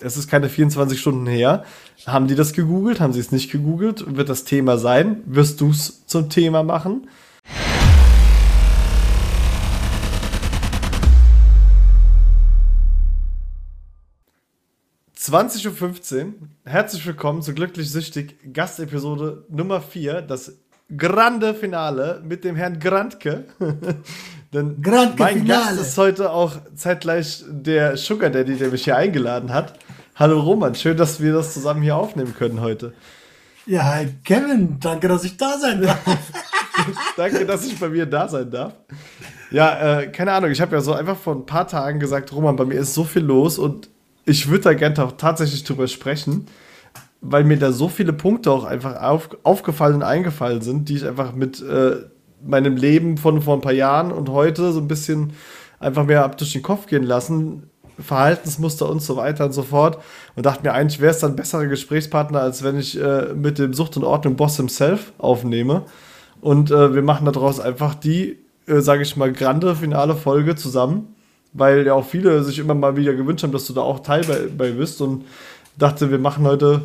es ist keine 24 Stunden her. Haben die das gegoogelt? Haben sie es nicht gegoogelt? Wird das Thema sein? Wirst du es zum Thema machen? 20.15 Uhr. Herzlich willkommen zu Glücklich Süchtig, Gastepisode Nummer 4, das grande Finale mit dem Herrn Grantke. Denn Grantke mein Finale. Gast ist heute auch zeitgleich der Sugar Daddy, der mich hier eingeladen hat. Hallo Roman, schön, dass wir das zusammen hier aufnehmen können heute. Ja, hi Kevin, danke, dass ich da sein darf. danke, dass ich bei mir da sein darf. Ja, äh, keine Ahnung, ich habe ja so einfach vor ein paar Tagen gesagt, Roman, bei mir ist so viel los und ich würde da gerne tatsächlich drüber sprechen, weil mir da so viele Punkte auch einfach auf, aufgefallen und eingefallen sind, die ich einfach mit äh, meinem Leben von vor ein paar Jahren und heute so ein bisschen einfach mehr ab durch den Kopf gehen lassen. Verhaltensmuster und so weiter und so fort. Und dachte mir, eigentlich wäre es dann besserer Gesprächspartner, als wenn ich äh, mit dem Sucht und Ordnung Boss himself aufnehme. Und äh, wir machen daraus einfach die, äh, sage ich mal, grande finale Folge zusammen weil ja auch viele sich immer mal wieder gewünscht haben, dass du da auch Teil bei, bei bist und dachte, wir machen heute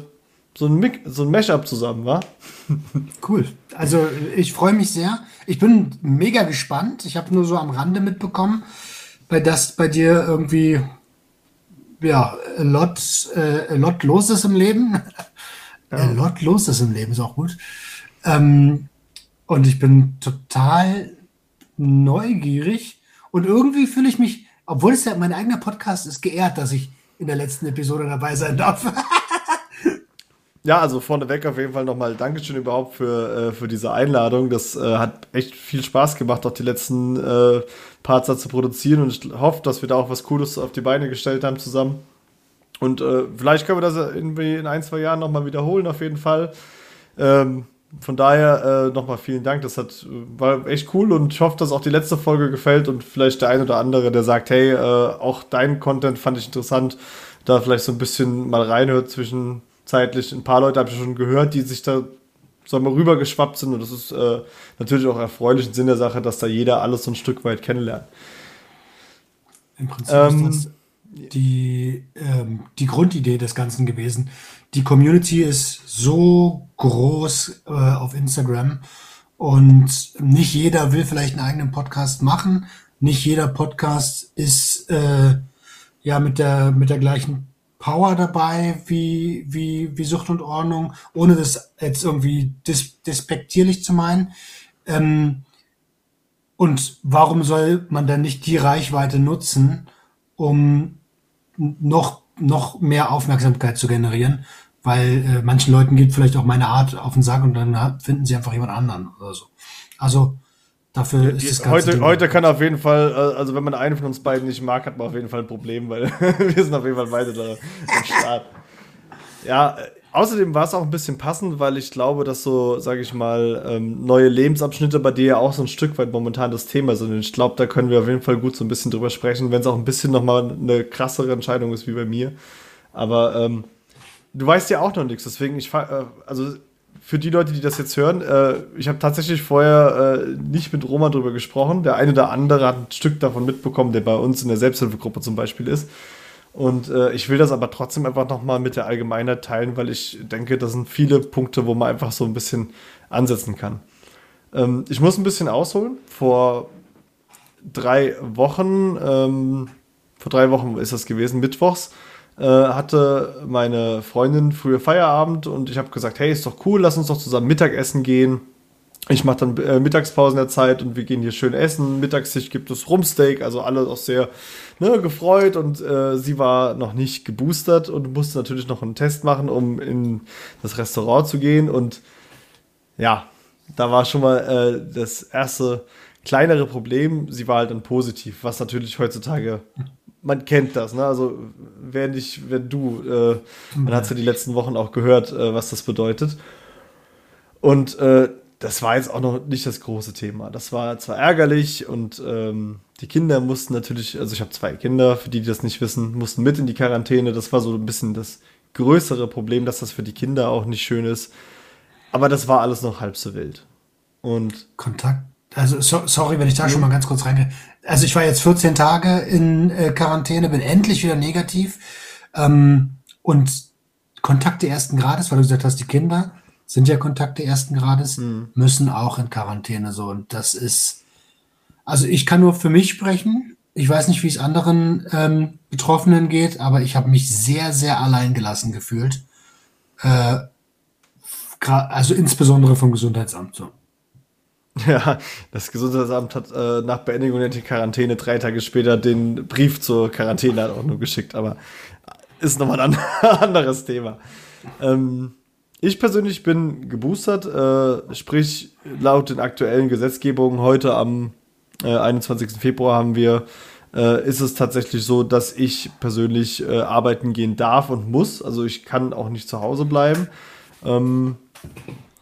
so ein, Mix, so ein Mashup zusammen, wa? Cool. Also ich freue mich sehr. Ich bin mega gespannt. Ich habe nur so am Rande mitbekommen, bei das bei dir irgendwie ja, a lot, äh, a lot los ist im Leben. Ja. a lot los ist im Leben, ist auch gut. Ähm, und ich bin total neugierig und irgendwie fühle ich mich obwohl es ja mein eigener Podcast ist, geehrt, dass ich in der letzten Episode dabei sein darf. ja, also vorneweg auf jeden Fall nochmal Dankeschön überhaupt für, äh, für diese Einladung. Das äh, hat echt viel Spaß gemacht, auch die letzten äh, Parts da zu produzieren. Und ich hoffe, dass wir da auch was Cooles auf die Beine gestellt haben zusammen. Und äh, vielleicht können wir das irgendwie in ein, zwei Jahren nochmal wiederholen, auf jeden Fall. Ähm, von daher äh, nochmal vielen Dank. Das hat, war echt cool und ich hoffe, dass auch die letzte Folge gefällt und vielleicht der ein oder andere, der sagt, hey, äh, auch dein Content fand ich interessant, da vielleicht so ein bisschen mal reinhört zwischenzeitlich. Ein paar Leute habe ich schon gehört, die sich da sagen wir, rübergeschwappt sind und das ist äh, natürlich auch erfreulich im Sinn der Sache, dass da jeder alles so ein Stück weit kennenlernt. Im Prinzip ähm, ist das die, ähm, die Grundidee des Ganzen gewesen. Die Community ist so groß äh, auf Instagram und nicht jeder will vielleicht einen eigenen Podcast machen. Nicht jeder Podcast ist äh, ja mit der mit der gleichen Power dabei wie wie wie Sucht und Ordnung, ohne das jetzt irgendwie dis despektierlich zu meinen. Ähm, und warum soll man dann nicht die Reichweite nutzen, um noch, noch mehr Aufmerksamkeit zu generieren, weil äh, manchen Leuten geht vielleicht auch meine Art auf den Sack und dann finden sie einfach jemand anderen oder so. Also dafür ist das Ganze. Heute, heute kann auf jeden Fall, äh, also wenn man einen von uns beiden nicht mag, hat man auf jeden Fall ein Problem, weil wir sind auf jeden Fall beide da am Start. Ja, Außerdem war es auch ein bisschen passend, weil ich glaube, dass so, sage ich mal, ähm, neue Lebensabschnitte bei dir ja auch so ein Stück weit momentan das Thema sind. Und ich glaube, da können wir auf jeden Fall gut so ein bisschen drüber sprechen, wenn es auch ein bisschen nochmal eine krassere Entscheidung ist wie bei mir. Aber ähm, du weißt ja auch noch nichts, deswegen ich, äh, also für die Leute, die das jetzt hören, äh, ich habe tatsächlich vorher äh, nicht mit Roman drüber gesprochen. Der eine oder andere hat ein Stück davon mitbekommen, der bei uns in der Selbsthilfegruppe zum Beispiel ist. Und äh, ich will das aber trotzdem einfach nochmal mit der Allgemeinheit teilen, weil ich denke, das sind viele Punkte, wo man einfach so ein bisschen ansetzen kann. Ähm, ich muss ein bisschen ausholen. Vor drei Wochen, ähm, vor drei Wochen ist das gewesen, mittwochs, äh, hatte meine Freundin früher Feierabend und ich habe gesagt, hey, ist doch cool, lass uns doch zusammen Mittagessen gehen ich mache dann äh, Mittagspause in der Zeit und wir gehen hier schön essen. Mittagstisch gibt es Rumsteak, also alle auch sehr ne, gefreut und äh, sie war noch nicht geboostert und musste natürlich noch einen Test machen, um in das Restaurant zu gehen. Und ja, da war schon mal äh, das erste kleinere Problem. Sie war halt dann positiv, was natürlich heutzutage man kennt das, ne? Also wer nicht, wenn du, äh, man hat es ja die letzten Wochen auch gehört, äh, was das bedeutet. Und äh, das war jetzt auch noch nicht das große Thema. Das war zwar ärgerlich und ähm, die Kinder mussten natürlich, also ich habe zwei Kinder, für die, die das nicht wissen, mussten mit in die Quarantäne. Das war so ein bisschen das größere Problem, dass das für die Kinder auch nicht schön ist. Aber das war alles noch halb so wild. Und Kontakt. Also so, sorry, wenn ich da mhm. schon mal ganz kurz reingehe. Also ich war jetzt 14 Tage in äh, Quarantäne, bin endlich wieder negativ. Ähm, Und Kontakte ersten Grades, weil du gesagt hast, die Kinder sind ja Kontakte ersten Grades, mhm. müssen auch in Quarantäne so. Und das ist, also ich kann nur für mich sprechen. Ich weiß nicht, wie es anderen ähm, Betroffenen geht, aber ich habe mich sehr, sehr alleingelassen gefühlt. Äh, also insbesondere vom Gesundheitsamt so. Ja, das Gesundheitsamt hat äh, nach Beendigung der Quarantäne drei Tage später den Brief zur Quarantäne auch nur geschickt, aber ist nochmal ein anderes Thema. Ähm, ich persönlich bin geboostert, äh, sprich laut den aktuellen Gesetzgebungen heute am äh, 21. Februar haben wir, äh, ist es tatsächlich so, dass ich persönlich äh, arbeiten gehen darf und muss. Also ich kann auch nicht zu Hause bleiben. Ähm,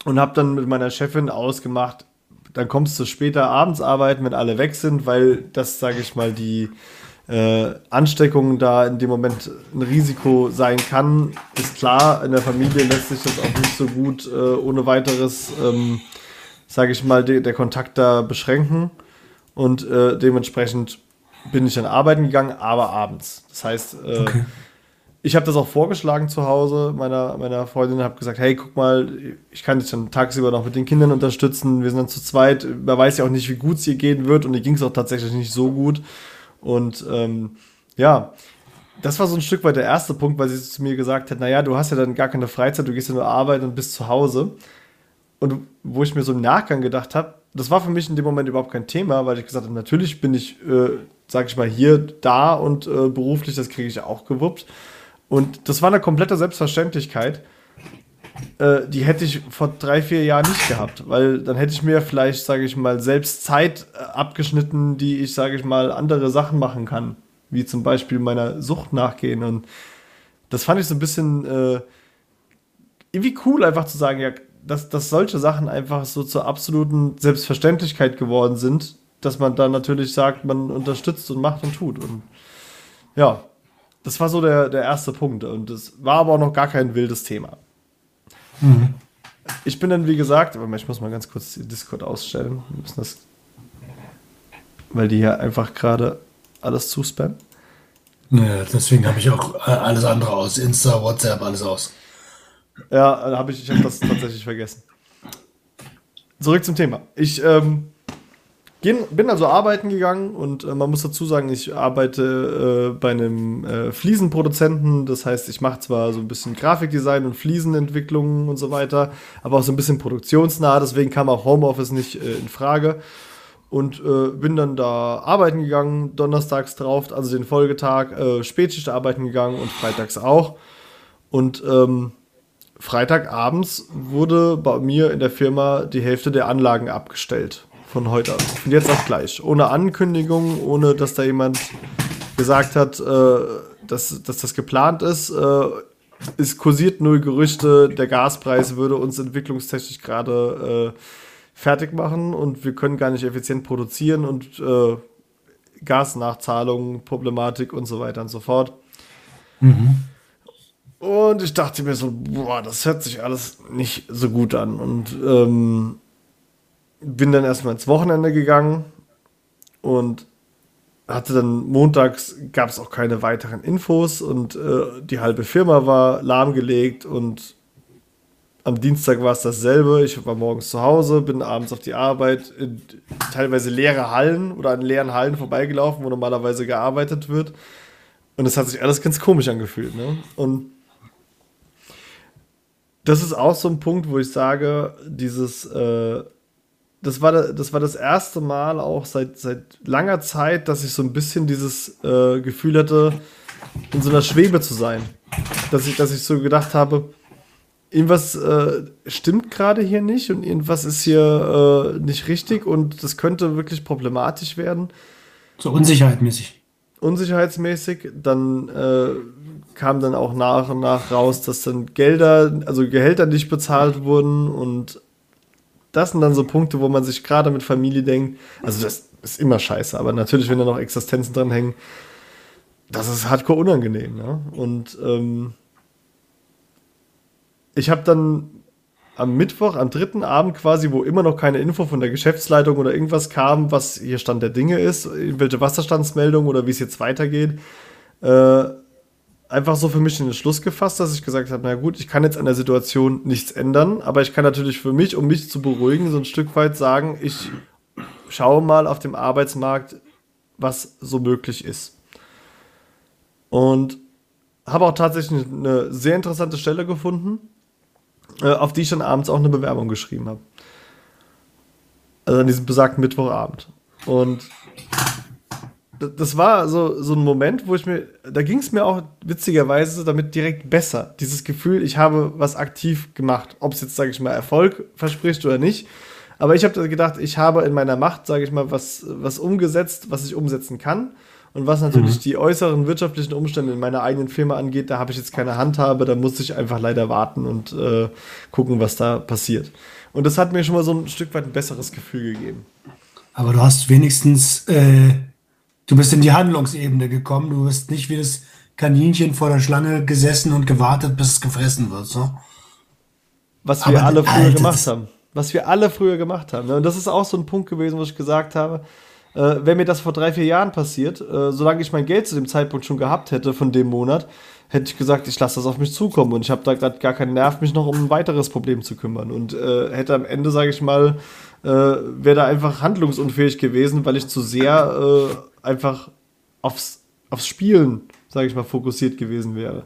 und habe dann mit meiner Chefin ausgemacht, dann kommst du später abends arbeiten, wenn alle weg sind, weil das, sage ich mal, die äh, Ansteckung da in dem Moment ein Risiko sein kann, ist klar. In der Familie lässt sich das auch nicht so gut äh, ohne weiteres, ähm, sage ich mal, de der Kontakt da beschränken. Und äh, dementsprechend bin ich dann arbeiten gegangen, aber abends. Das heißt, äh, okay. Ich habe das auch vorgeschlagen zu Hause meiner, meiner Freundin, habe gesagt, hey, guck mal, ich kann dich dann tagsüber noch mit den Kindern unterstützen. Wir sind dann zu zweit. Man weiß ja auch nicht, wie gut es ihr gehen wird und ihr ging es auch tatsächlich nicht so gut. Und ähm, ja, das war so ein Stück weit der erste Punkt, weil sie zu mir gesagt hat, naja, du hast ja dann gar keine Freizeit, du gehst ja nur arbeiten und bist zu Hause. Und wo ich mir so im Nachgang gedacht habe, das war für mich in dem Moment überhaupt kein Thema, weil ich gesagt habe, natürlich bin ich, äh, sag ich mal, hier da und äh, beruflich, das kriege ich auch gewuppt. Und das war eine komplette Selbstverständlichkeit äh, die hätte ich vor drei, vier Jahren nicht gehabt, weil dann hätte ich mir vielleicht, sage ich mal, selbst Zeit äh, abgeschnitten, die ich, sage ich mal, andere Sachen machen kann, wie zum Beispiel meiner Sucht nachgehen. Und das fand ich so ein bisschen äh, irgendwie cool, einfach zu sagen, ja, dass, dass solche Sachen einfach so zur absoluten Selbstverständlichkeit geworden sind, dass man dann natürlich sagt, man unterstützt und macht und tut. Und ja, das war so der, der erste Punkt. Und es war aber auch noch gar kein wildes Thema. Mhm. Ich bin dann, wie gesagt, aber ich muss mal ganz kurz die Discord ausstellen. Wir müssen das, weil die hier einfach gerade alles zuspammen. Ja, deswegen habe ich auch äh, alles andere aus. Insta, WhatsApp, alles aus. Ja, habe ich, ich habe das tatsächlich vergessen. Zurück zum Thema. Ich ähm, Gehen, bin also arbeiten gegangen und äh, man muss dazu sagen, ich arbeite äh, bei einem äh, Fliesenproduzenten. Das heißt, ich mache zwar so ein bisschen Grafikdesign und Fliesenentwicklung und so weiter, aber auch so ein bisschen produktionsnah. Deswegen kam auch Homeoffice nicht äh, in Frage. Und äh, bin dann da arbeiten gegangen, donnerstags drauf, also den Folgetag, äh, Spätschicht arbeiten gegangen und freitags auch. Und ähm, Freitagabends wurde bei mir in der Firma die Hälfte der Anlagen abgestellt von heute an. Und jetzt auch gleich. Ohne Ankündigung, ohne dass da jemand gesagt hat, äh, dass, dass das geplant ist. Äh, es kursiert null Gerüchte, der Gaspreis würde uns entwicklungstechnisch gerade äh, fertig machen und wir können gar nicht effizient produzieren und äh, Gasnachzahlungen, Problematik und so weiter und so fort. Mhm. Und ich dachte mir so, boah, das hört sich alles nicht so gut an. Und ähm, bin dann erstmal ins Wochenende gegangen und hatte dann montags gab es auch keine weiteren Infos und äh, die halbe Firma war lahmgelegt und am Dienstag war es dasselbe. Ich war morgens zu Hause, bin abends auf die Arbeit in teilweise leere Hallen oder an leeren Hallen vorbeigelaufen, wo normalerweise gearbeitet wird. Und es hat sich alles ganz komisch angefühlt. Ne? Und das ist auch so ein Punkt, wo ich sage, dieses äh, das war, das war das erste Mal auch seit, seit langer Zeit, dass ich so ein bisschen dieses äh, Gefühl hatte, in so einer Schwebe zu sein. Dass ich, dass ich so gedacht habe, irgendwas äh, stimmt gerade hier nicht und irgendwas ist hier äh, nicht richtig und das könnte wirklich problematisch werden. So unsicherheitsmäßig. Unsicherheitsmäßig. Dann äh, kam dann auch nach und nach raus, dass dann Gelder, also Gehälter nicht bezahlt wurden und das sind dann so Punkte, wo man sich gerade mit Familie denkt, also das ist immer scheiße, aber natürlich, wenn da noch Existenzen dran hängen, das ist hardcore unangenehm. Ne? Und ähm, ich habe dann am Mittwoch, am dritten Abend quasi, wo immer noch keine Info von der Geschäftsleitung oder irgendwas kam, was hier Stand der Dinge ist, welche Wasserstandsmeldung oder wie es jetzt weitergeht, äh, einfach so für mich den Schluss gefasst, dass ich gesagt habe, na gut, ich kann jetzt an der Situation nichts ändern, aber ich kann natürlich für mich, um mich zu beruhigen, so ein Stück weit sagen, ich schaue mal auf dem Arbeitsmarkt, was so möglich ist. Und habe auch tatsächlich eine sehr interessante Stelle gefunden, äh, auf die ich dann abends auch eine Bewerbung geschrieben habe. Also an diesem besagten Mittwochabend. Und das war so, so ein Moment, wo ich mir, da ging es mir auch witzigerweise damit direkt besser. Dieses Gefühl, ich habe was aktiv gemacht. Ob es jetzt, sage ich mal, Erfolg verspricht oder nicht. Aber ich habe gedacht, ich habe in meiner Macht, sage ich mal, was, was umgesetzt, was ich umsetzen kann. Und was natürlich mhm. die äußeren wirtschaftlichen Umstände in meiner eigenen Firma angeht, da habe ich jetzt keine Handhabe, da muss ich einfach leider warten und äh, gucken, was da passiert. Und das hat mir schon mal so ein Stück weit ein besseres Gefühl gegeben. Aber du hast wenigstens äh, Du bist in die Handlungsebene gekommen. Du bist nicht wie das Kaninchen vor der Schlange gesessen und gewartet, bis es gefressen wird. So. Was wir Aber alle früher Alter, gemacht haben. Was wir alle früher gemacht haben. Und das ist auch so ein Punkt gewesen, wo ich gesagt habe, äh, wenn mir das vor drei, vier Jahren passiert, äh, solange ich mein Geld zu dem Zeitpunkt schon gehabt hätte von dem Monat, hätte ich gesagt, ich lasse das auf mich zukommen und ich habe da gerade gar keinen Nerv, mich noch um ein weiteres Problem zu kümmern und äh, hätte am Ende, sage ich mal, äh, wäre da einfach handlungsunfähig gewesen, weil ich zu sehr äh, einfach aufs, aufs Spielen, sage ich mal, fokussiert gewesen wäre.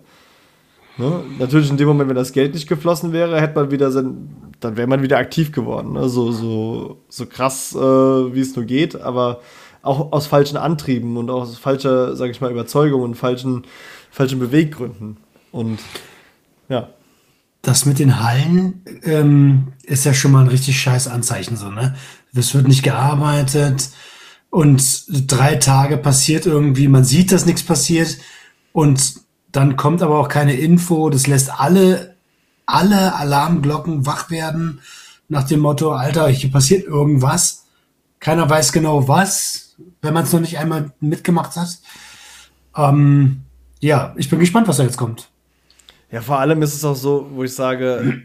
Ne? Natürlich in dem Moment, wenn das Geld nicht geflossen wäre, hätte man wieder sein, dann wäre man wieder aktiv geworden. Ne? So, so, so krass, äh, wie es nur geht, aber auch aus falschen Antrieben und aus falscher, sage ich mal, Überzeugung und falschen, falschen Beweggründen. Und ja. Das mit den Hallen ähm, ist ja schon mal ein richtig scheiß Anzeichen so, ne? Es wird nicht gearbeitet, und drei Tage passiert irgendwie, man sieht, dass nichts passiert und dann kommt aber auch keine Info. Das lässt alle, alle Alarmglocken wach werden nach dem Motto, Alter, hier passiert irgendwas. Keiner weiß genau was, wenn man es noch nicht einmal mitgemacht hat. Ähm, ja, ich bin gespannt, was da jetzt kommt. Ja, vor allem ist es auch so, wo ich sage,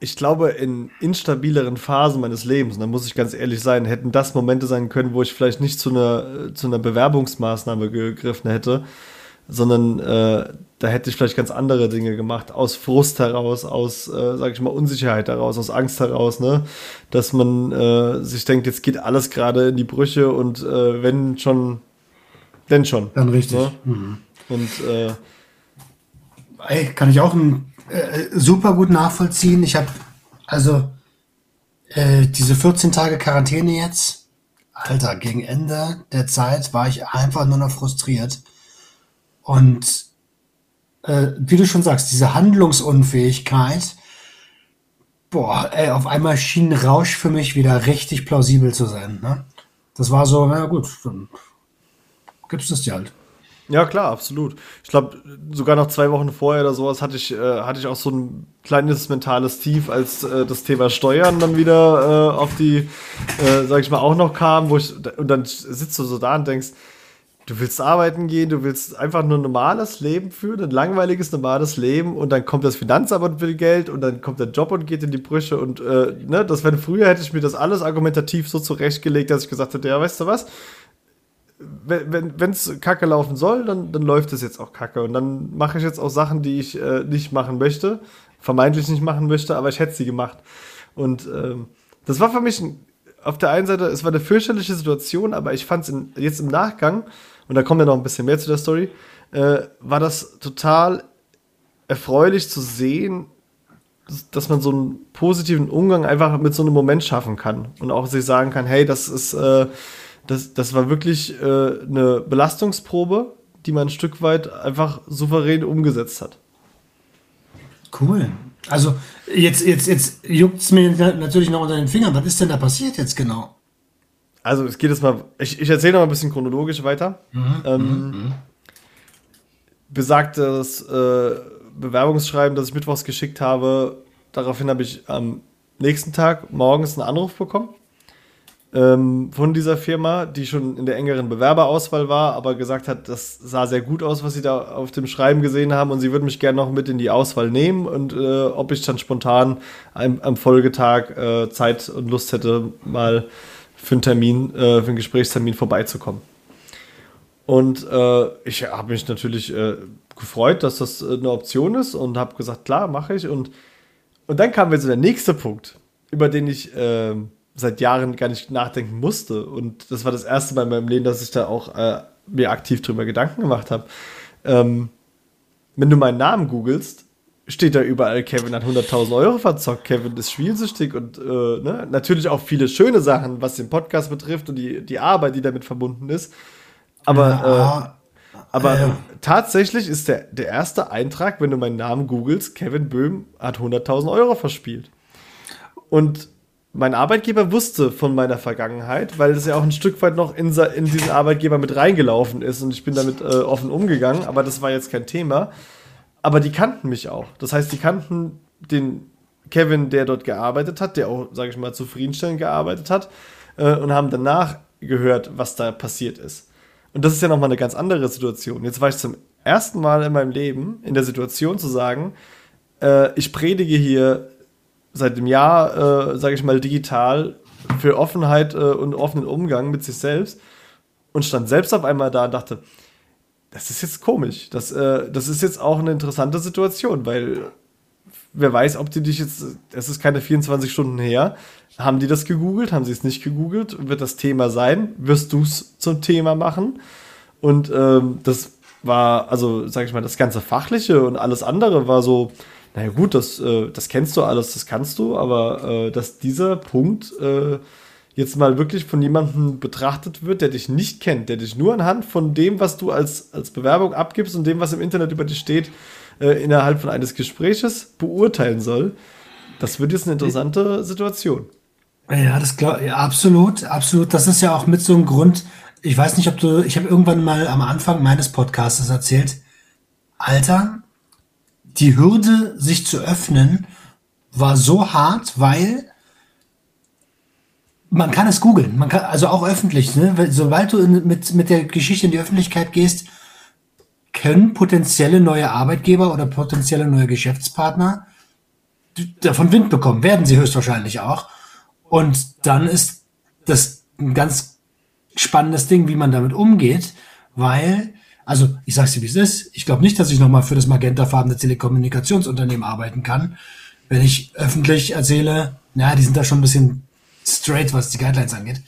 ich glaube, in instabileren Phasen meines Lebens, und da muss ich ganz ehrlich sein, hätten das Momente sein können, wo ich vielleicht nicht zu einer, zu einer Bewerbungsmaßnahme gegriffen hätte, sondern äh, da hätte ich vielleicht ganz andere Dinge gemacht, aus Frust heraus, aus, äh, sage ich mal, Unsicherheit heraus, aus Angst heraus, ne? dass man äh, sich denkt, jetzt geht alles gerade in die Brüche und äh, wenn schon, denn schon. Dann richtig. Ne? Mhm. Und äh, Ey, kann ich auch äh, super gut nachvollziehen. Ich habe also äh, diese 14 Tage Quarantäne jetzt, Alter, gegen Ende der Zeit war ich einfach nur noch frustriert. Und äh, wie du schon sagst, diese Handlungsunfähigkeit, boah, ey, auf einmal schien Rausch für mich wieder richtig plausibel zu sein. Ne? Das war so, na gut, dann gibt's das dir halt. Ja, klar, absolut. Ich glaube, sogar noch zwei Wochen vorher oder sowas hatte ich, äh, hatte ich auch so ein kleines mentales Tief, als äh, das Thema Steuern dann wieder äh, auf die, äh, sag ich mal, auch noch kam, wo ich, und dann sitzt du so da und denkst, du willst arbeiten gehen, du willst einfach nur ein normales Leben führen, ein langweiliges, normales Leben und dann kommt das Finanzamt und will Geld und dann kommt der Job und geht in die Brüche und, äh, ne, das, wenn früher hätte ich mir das alles argumentativ so zurechtgelegt, dass ich gesagt hätte, ja, weißt du was, wenn es kacke laufen soll, dann, dann läuft es jetzt auch kacke. Und dann mache ich jetzt auch Sachen, die ich äh, nicht machen möchte, vermeintlich nicht machen möchte, aber ich hätte sie gemacht. Und ähm, das war für mich ein, auf der einen Seite, es war eine fürchterliche Situation, aber ich fand es jetzt im Nachgang, und da kommt ja noch ein bisschen mehr zu der Story, äh, war das total erfreulich zu sehen, dass man so einen positiven Umgang einfach mit so einem Moment schaffen kann und auch sich sagen kann, hey, das ist äh, das, das war wirklich äh, eine Belastungsprobe, die man ein Stück weit einfach souverän umgesetzt hat. Cool. Also jetzt, jetzt, jetzt juckt es mir natürlich noch unter den Fingern. Was ist denn da passiert jetzt genau? Also es geht jetzt mal, ich, ich erzähle noch mal ein bisschen chronologisch weiter. Mhm, ähm, mhm. mhm. Besagtes äh, Bewerbungsschreiben, das ich mittwochs geschickt habe, daraufhin habe ich am nächsten Tag morgens einen Anruf bekommen ähm, von dieser Firma, die schon in der engeren Bewerberauswahl war, aber gesagt hat, das sah sehr gut aus, was sie da auf dem Schreiben gesehen haben und sie würden mich gerne noch mit in die Auswahl nehmen und äh, ob ich dann spontan am, am Folgetag äh, Zeit und Lust hätte, mal für einen Termin, äh, für einen Gesprächstermin vorbeizukommen. Und äh, ich habe mich natürlich äh, gefreut, dass das äh, eine Option ist und habe gesagt, klar, mache ich. Und, und dann kam jetzt der nächste Punkt, über den ich äh, seit Jahren gar nicht nachdenken musste. Und das war das erste Mal in meinem Leben, dass ich da auch äh, mir aktiv drüber Gedanken gemacht habe. Ähm, wenn du meinen Namen googelst, steht da überall, Kevin hat 100.000 Euro verzockt, Kevin ist spielsüchtig und äh, ne? natürlich auch viele schöne Sachen, was den Podcast betrifft und die, die Arbeit, die damit verbunden ist. Aber, ja, äh, aber äh, tatsächlich ist der, der erste Eintrag, wenn du meinen Namen googelst, Kevin Böhm hat 100.000 Euro verspielt. Und mein Arbeitgeber wusste von meiner Vergangenheit, weil es ja auch ein Stück weit noch in, in diesen Arbeitgeber mit reingelaufen ist und ich bin damit äh, offen umgegangen, aber das war jetzt kein Thema. Aber die kannten mich auch. Das heißt, die kannten den Kevin, der dort gearbeitet hat, der auch, sage ich mal, zufriedenstellend gearbeitet hat äh, und haben danach gehört, was da passiert ist. Und das ist ja nochmal eine ganz andere Situation. Jetzt war ich zum ersten Mal in meinem Leben in der Situation zu sagen, äh, ich predige hier seit dem Jahr, äh, sage ich mal, digital für Offenheit äh, und offenen Umgang mit sich selbst und stand selbst auf einmal da und dachte, das ist jetzt komisch. Das, äh, das ist jetzt auch eine interessante Situation, weil wer weiß, ob die dich jetzt, es ist keine 24 Stunden her, haben die das gegoogelt, haben sie es nicht gegoogelt, wird das Thema sein, wirst du es zum Thema machen und ähm, das war, also sag ich mal, das ganze Fachliche und alles andere war so, naja gut, das, äh, das kennst du alles, das kannst du, aber äh, dass dieser Punkt äh, jetzt mal wirklich von jemandem betrachtet wird, der dich nicht kennt, der dich nur anhand von dem, was du als, als Bewerbung abgibst und dem, was im Internet über dich steht, äh, innerhalb von eines Gespräches beurteilen soll, das wird jetzt eine interessante Situation. Ja, das glaube ja, absolut, absolut. Das ist ja auch mit so einem Grund. Ich weiß nicht, ob du, ich habe irgendwann mal am Anfang meines Podcasts erzählt, Alter, die Hürde, sich zu öffnen, war so hart, weil man kann es googeln, man kann, also auch öffentlich, ne? Sobald du in, mit, mit der Geschichte in die Öffentlichkeit gehst, können potenzielle neue Arbeitgeber oder potenzielle neue Geschäftspartner davon Wind bekommen, werden sie höchstwahrscheinlich auch. Und dann ist das ein ganz spannendes Ding, wie man damit umgeht, weil, also ich sag's dir, wie es ist, ich glaube nicht, dass ich nochmal für das magentafarbene Telekommunikationsunternehmen arbeiten kann, wenn ich öffentlich erzähle, naja, die sind da schon ein bisschen straight, was die Guidelines angeht.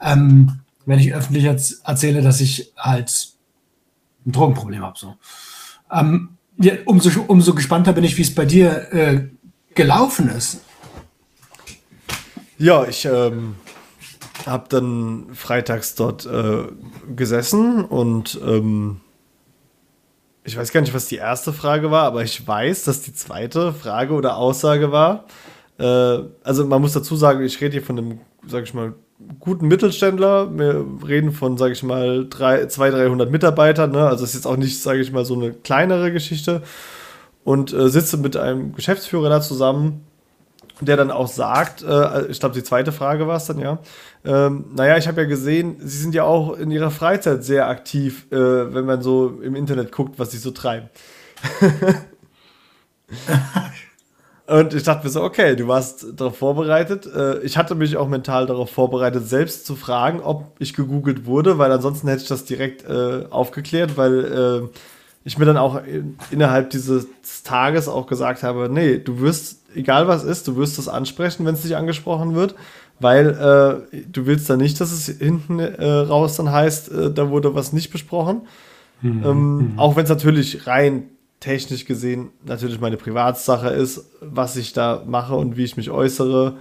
Ähm, wenn ich öffentlich jetzt erzähle, dass ich halt ein Drogenproblem habe. So. Ähm, ja, umso, umso gespannter bin ich, wie es bei dir äh, gelaufen ist. Ja, ich ähm, habe dann freitags dort äh, gesessen und ähm, ich weiß gar nicht, was die erste Frage war, aber ich weiß, dass die zweite Frage oder Aussage war, äh, also man muss dazu sagen, ich rede hier von einem, sag ich mal, guten Mittelständler. Wir reden von, sage ich mal, drei, 200, 300 Mitarbeitern. Ne? Also ist jetzt auch nicht, sage ich mal, so eine kleinere Geschichte. Und äh, sitze mit einem Geschäftsführer da zusammen, der dann auch sagt, äh, ich glaube, die zweite Frage war es dann, ja. Ähm, naja, ich habe ja gesehen, Sie sind ja auch in Ihrer Freizeit sehr aktiv, äh, wenn man so im Internet guckt, was Sie so treiben. Und ich dachte mir so, okay, du warst darauf vorbereitet. Äh, ich hatte mich auch mental darauf vorbereitet, selbst zu fragen, ob ich gegoogelt wurde, weil ansonsten hätte ich das direkt äh, aufgeklärt, weil äh, ich mir dann auch innerhalb dieses Tages auch gesagt habe, nee, du wirst, egal was ist, du wirst das ansprechen, wenn es dich angesprochen wird, weil äh, du willst dann nicht, dass es hinten äh, raus dann heißt, äh, da wurde was nicht besprochen. Mhm. Ähm, mhm. Auch wenn es natürlich rein technisch gesehen natürlich meine Privatsache ist, was ich da mache und wie ich mich äußere.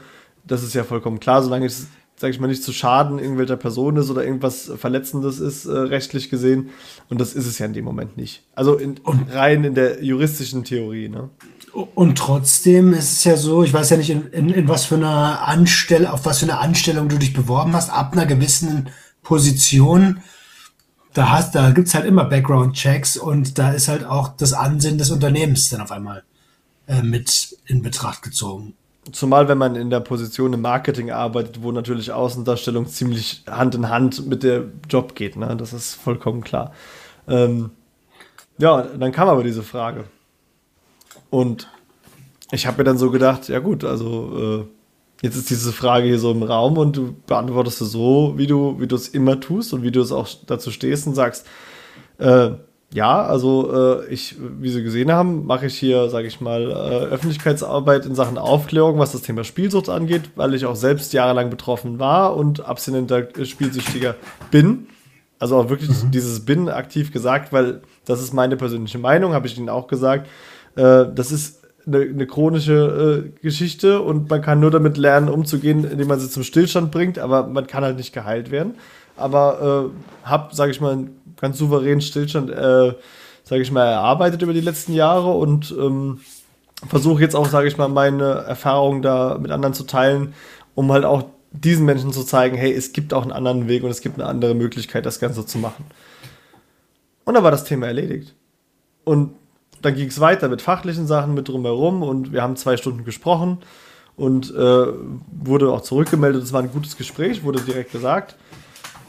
Das ist ja vollkommen klar, solange es, sage ich mal, nicht zu Schaden irgendwelcher Person ist oder irgendwas Verletzendes ist, äh, rechtlich gesehen. Und das ist es ja in dem Moment nicht. Also in, rein in der juristischen Theorie. Ne? Und trotzdem ist es ja so, ich weiß ja nicht, in, in, in was für einer Anstellung, auf was für eine Anstellung du dich beworben hast, ab einer gewissen Position da hast, da gibt's halt immer Background-Checks und da ist halt auch das Ansehen des Unternehmens dann auf einmal äh, mit in Betracht gezogen. Zumal, wenn man in der Position im Marketing arbeitet, wo natürlich Außendarstellung ziemlich Hand in Hand mit der Job geht, ne? Das ist vollkommen klar. Ähm, ja, dann kam aber diese Frage. Und ich habe mir dann so gedacht, ja gut, also äh, Jetzt ist diese Frage hier so im Raum und du beantwortest es so, wie du, wie du es immer tust und wie du es auch dazu stehst und sagst, äh, ja, also äh, ich, wie Sie gesehen haben, mache ich hier, sage ich mal, äh, Öffentlichkeitsarbeit in Sachen Aufklärung, was das Thema Spielsucht angeht, weil ich auch selbst jahrelang betroffen war und abstinenter Spielsüchtiger bin. Also auch wirklich mhm. dieses bin aktiv gesagt, weil das ist meine persönliche Meinung, habe ich Ihnen auch gesagt. Äh, das ist eine, eine chronische äh, Geschichte und man kann nur damit lernen, umzugehen, indem man sie zum Stillstand bringt, aber man kann halt nicht geheilt werden. Aber äh, habe, sage ich mal, ganz souveränen Stillstand, äh, sage ich mal, erarbeitet über die letzten Jahre und ähm, versuche jetzt auch, sage ich mal, meine Erfahrungen da mit anderen zu teilen, um halt auch diesen Menschen zu zeigen, hey, es gibt auch einen anderen Weg und es gibt eine andere Möglichkeit, das Ganze zu machen. Und dann war das Thema erledigt. Und dann ging es weiter mit fachlichen Sachen, mit drumherum und wir haben zwei Stunden gesprochen und äh, wurde auch zurückgemeldet. Es war ein gutes Gespräch, wurde direkt gesagt.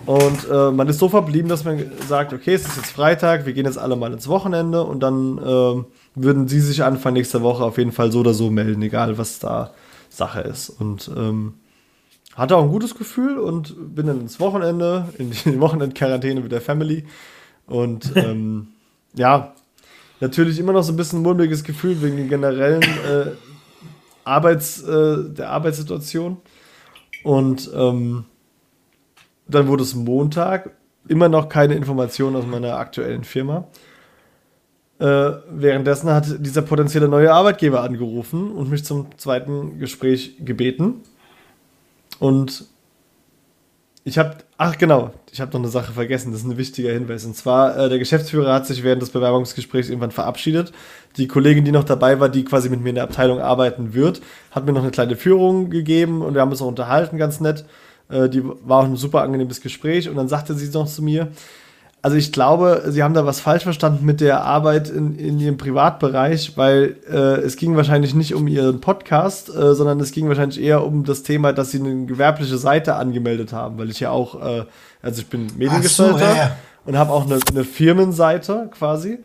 Und äh, man ist so verblieben, dass man sagt, okay, es ist jetzt Freitag, wir gehen jetzt alle mal ins Wochenende und dann äh, würden sie sich Anfang nächster Woche auf jeden Fall so oder so melden, egal was da Sache ist. Und ähm, hatte auch ein gutes Gefühl und bin dann ins Wochenende, in die Wochenendquarantäne mit der Family. Und ähm, ja, natürlich immer noch so ein bisschen ein mulmiges Gefühl wegen den generellen äh, Arbeits, äh, der Arbeitssituation. Und ähm, dann wurde es Montag, immer noch keine Informationen aus meiner aktuellen Firma. Äh, währenddessen hat dieser potenzielle neue Arbeitgeber angerufen und mich zum zweiten Gespräch gebeten. Und ich habe, ach genau, ich habe noch eine Sache vergessen, das ist ein wichtiger Hinweis. Und zwar, äh, der Geschäftsführer hat sich während des Bewerbungsgesprächs irgendwann verabschiedet. Die Kollegin, die noch dabei war, die quasi mit mir in der Abteilung arbeiten wird, hat mir noch eine kleine Führung gegeben und wir haben uns auch unterhalten, ganz nett. Äh, die war auch ein super angenehmes Gespräch und dann sagte sie noch zu mir, also ich glaube, sie haben da was falsch verstanden mit der Arbeit in, in ihrem Privatbereich, weil äh, es ging wahrscheinlich nicht um ihren Podcast, äh, sondern es ging wahrscheinlich eher um das Thema, dass sie eine gewerbliche Seite angemeldet haben, weil ich ja auch, äh, also ich bin Mediengestalter so, ja. und habe auch eine, eine, Firmenseite quasi,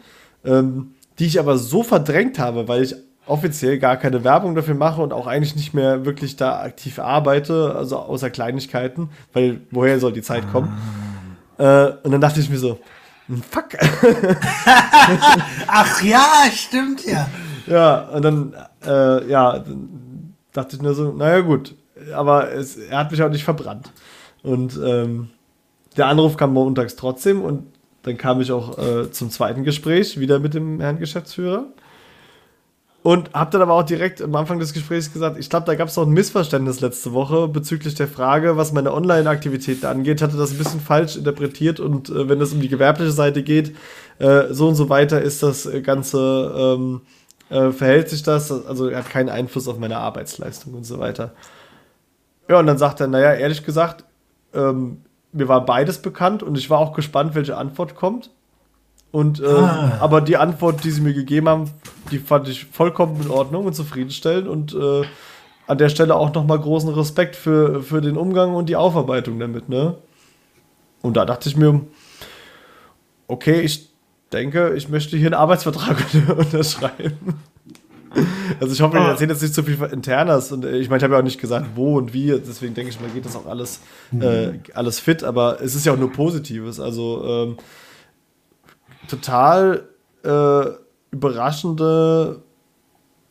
ähm, die ich aber so verdrängt habe, weil ich offiziell gar keine Werbung dafür mache und auch eigentlich nicht mehr wirklich da aktiv arbeite, also außer Kleinigkeiten, weil woher soll die Zeit kommen? Äh, und dann dachte ich mir so, hm, fuck. Ach ja, stimmt ja. Ja, und dann, äh, ja, dann dachte ich nur so, naja gut, aber es, er hat mich auch nicht verbrannt. Und ähm, der Anruf kam montags trotzdem und dann kam ich auch äh, zum zweiten Gespräch wieder mit dem Herrn Geschäftsführer. Und habe dann aber auch direkt am Anfang des Gesprächs gesagt, ich glaube, da gab es noch ein Missverständnis letzte Woche bezüglich der Frage, was meine Online-Aktivitäten angeht, hatte das ein bisschen falsch interpretiert und äh, wenn es um die gewerbliche Seite geht, äh, so und so weiter ist das Ganze, ähm, äh, verhält sich das, also hat keinen Einfluss auf meine Arbeitsleistung und so weiter. Ja, und dann sagt er, naja, ehrlich gesagt, ähm, mir war beides bekannt und ich war auch gespannt, welche Antwort kommt. Und äh, ah. aber die Antwort, die sie mir gegeben haben, die fand ich vollkommen in Ordnung und zufriedenstellend und äh, an der Stelle auch nochmal großen Respekt für, für den Umgang und die Aufarbeitung damit, ne? Und da dachte ich mir, okay, ich denke, ich möchte hier einen Arbeitsvertrag unterschreiben. Also ich hoffe, ich ah. erzähle jetzt nicht zu viel internes und äh, ich meine, ich habe ja auch nicht gesagt, wo und wie, deswegen denke ich mal, geht das auch alles, mhm. äh, alles fit, aber es ist ja auch nur Positives. Also ähm, total äh, überraschende,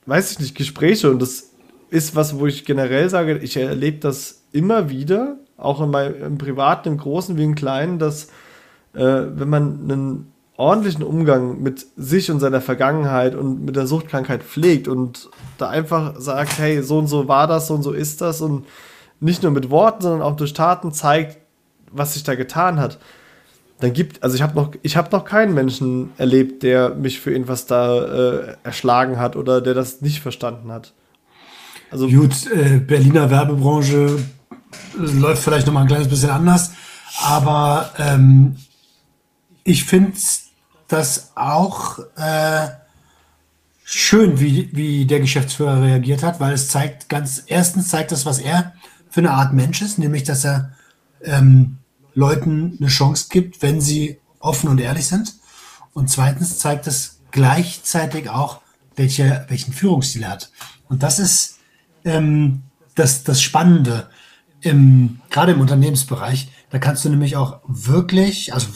weiß ich nicht, Gespräche. Und das ist was, wo ich generell sage, ich erlebe das immer wieder, auch in meinem, im Privaten, im Großen wie im Kleinen, dass äh, wenn man einen ordentlichen Umgang mit sich und seiner Vergangenheit und mit der Suchtkrankheit pflegt und da einfach sagt, hey, so und so war das, so und so ist das und nicht nur mit Worten, sondern auch durch Taten zeigt, was sich da getan hat, dann gibt, also ich habe noch, ich habe noch keinen Menschen erlebt, der mich für irgendwas da äh, erschlagen hat oder der das nicht verstanden hat. Also gut, äh, Berliner Werbebranche äh, läuft vielleicht noch mal ein kleines bisschen anders, aber ähm, ich finde das auch äh, schön, wie, wie der Geschäftsführer reagiert hat, weil es zeigt ganz, erstens zeigt das, was er für eine Art Mensch ist, nämlich dass er ähm, Leuten eine Chance gibt, wenn sie offen und ehrlich sind. Und zweitens zeigt es gleichzeitig auch, welche, welchen Führungsstil er hat. Und das ist ähm, das, das Spannende, im, gerade im Unternehmensbereich. Da kannst du nämlich auch wirklich, also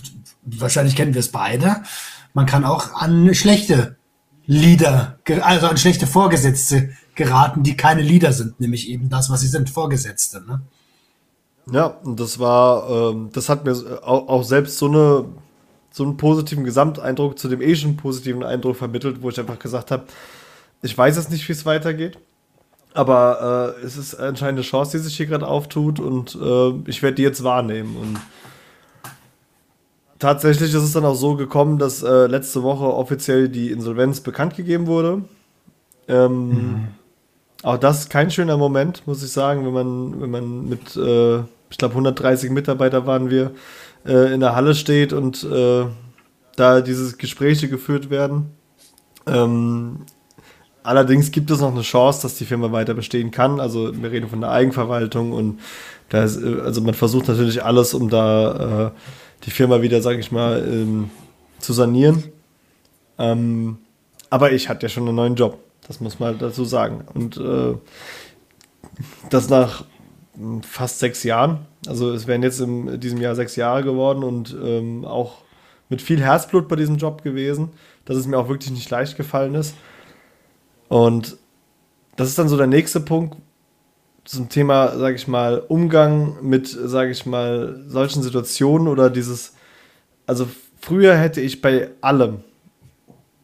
wahrscheinlich kennen wir es beide, man kann auch an schlechte Leader, also an schlechte Vorgesetzte geraten, die keine Leader sind, nämlich eben das, was sie sind, Vorgesetzte. Ne? Ja, und das war, ähm, das hat mir auch, auch, selbst so eine so einen positiven Gesamteindruck zu dem eh schon positiven Eindruck vermittelt, wo ich einfach gesagt habe, ich weiß jetzt nicht, wie es weitergeht, aber äh, es ist anscheinend eine Chance, die sich hier gerade auftut und äh, ich werde die jetzt wahrnehmen und tatsächlich ist es dann auch so gekommen, dass äh, letzte Woche offiziell die Insolvenz bekannt gegeben wurde. Ähm, mhm. Auch das ist kein schöner Moment, muss ich sagen, wenn man, wenn man mit, äh, ich glaube, 130 Mitarbeiter waren wir, äh, in der Halle steht und äh, da diese Gespräche geführt werden. Ähm, allerdings gibt es noch eine Chance, dass die Firma weiter bestehen kann. Also wir reden von der Eigenverwaltung und da ist, äh, also man versucht natürlich alles, um da äh, die Firma wieder, sage ich mal, ähm, zu sanieren. Ähm, aber ich hatte ja schon einen neuen Job, das muss man dazu sagen. Und äh, das nach fast sechs Jahren. Also es wären jetzt in diesem Jahr sechs Jahre geworden und ähm, auch mit viel Herzblut bei diesem Job gewesen, dass es mir auch wirklich nicht leicht gefallen ist. Und das ist dann so der nächste Punkt zum Thema, sage ich mal, Umgang mit, sage ich mal, solchen Situationen oder dieses, also früher hätte ich bei allem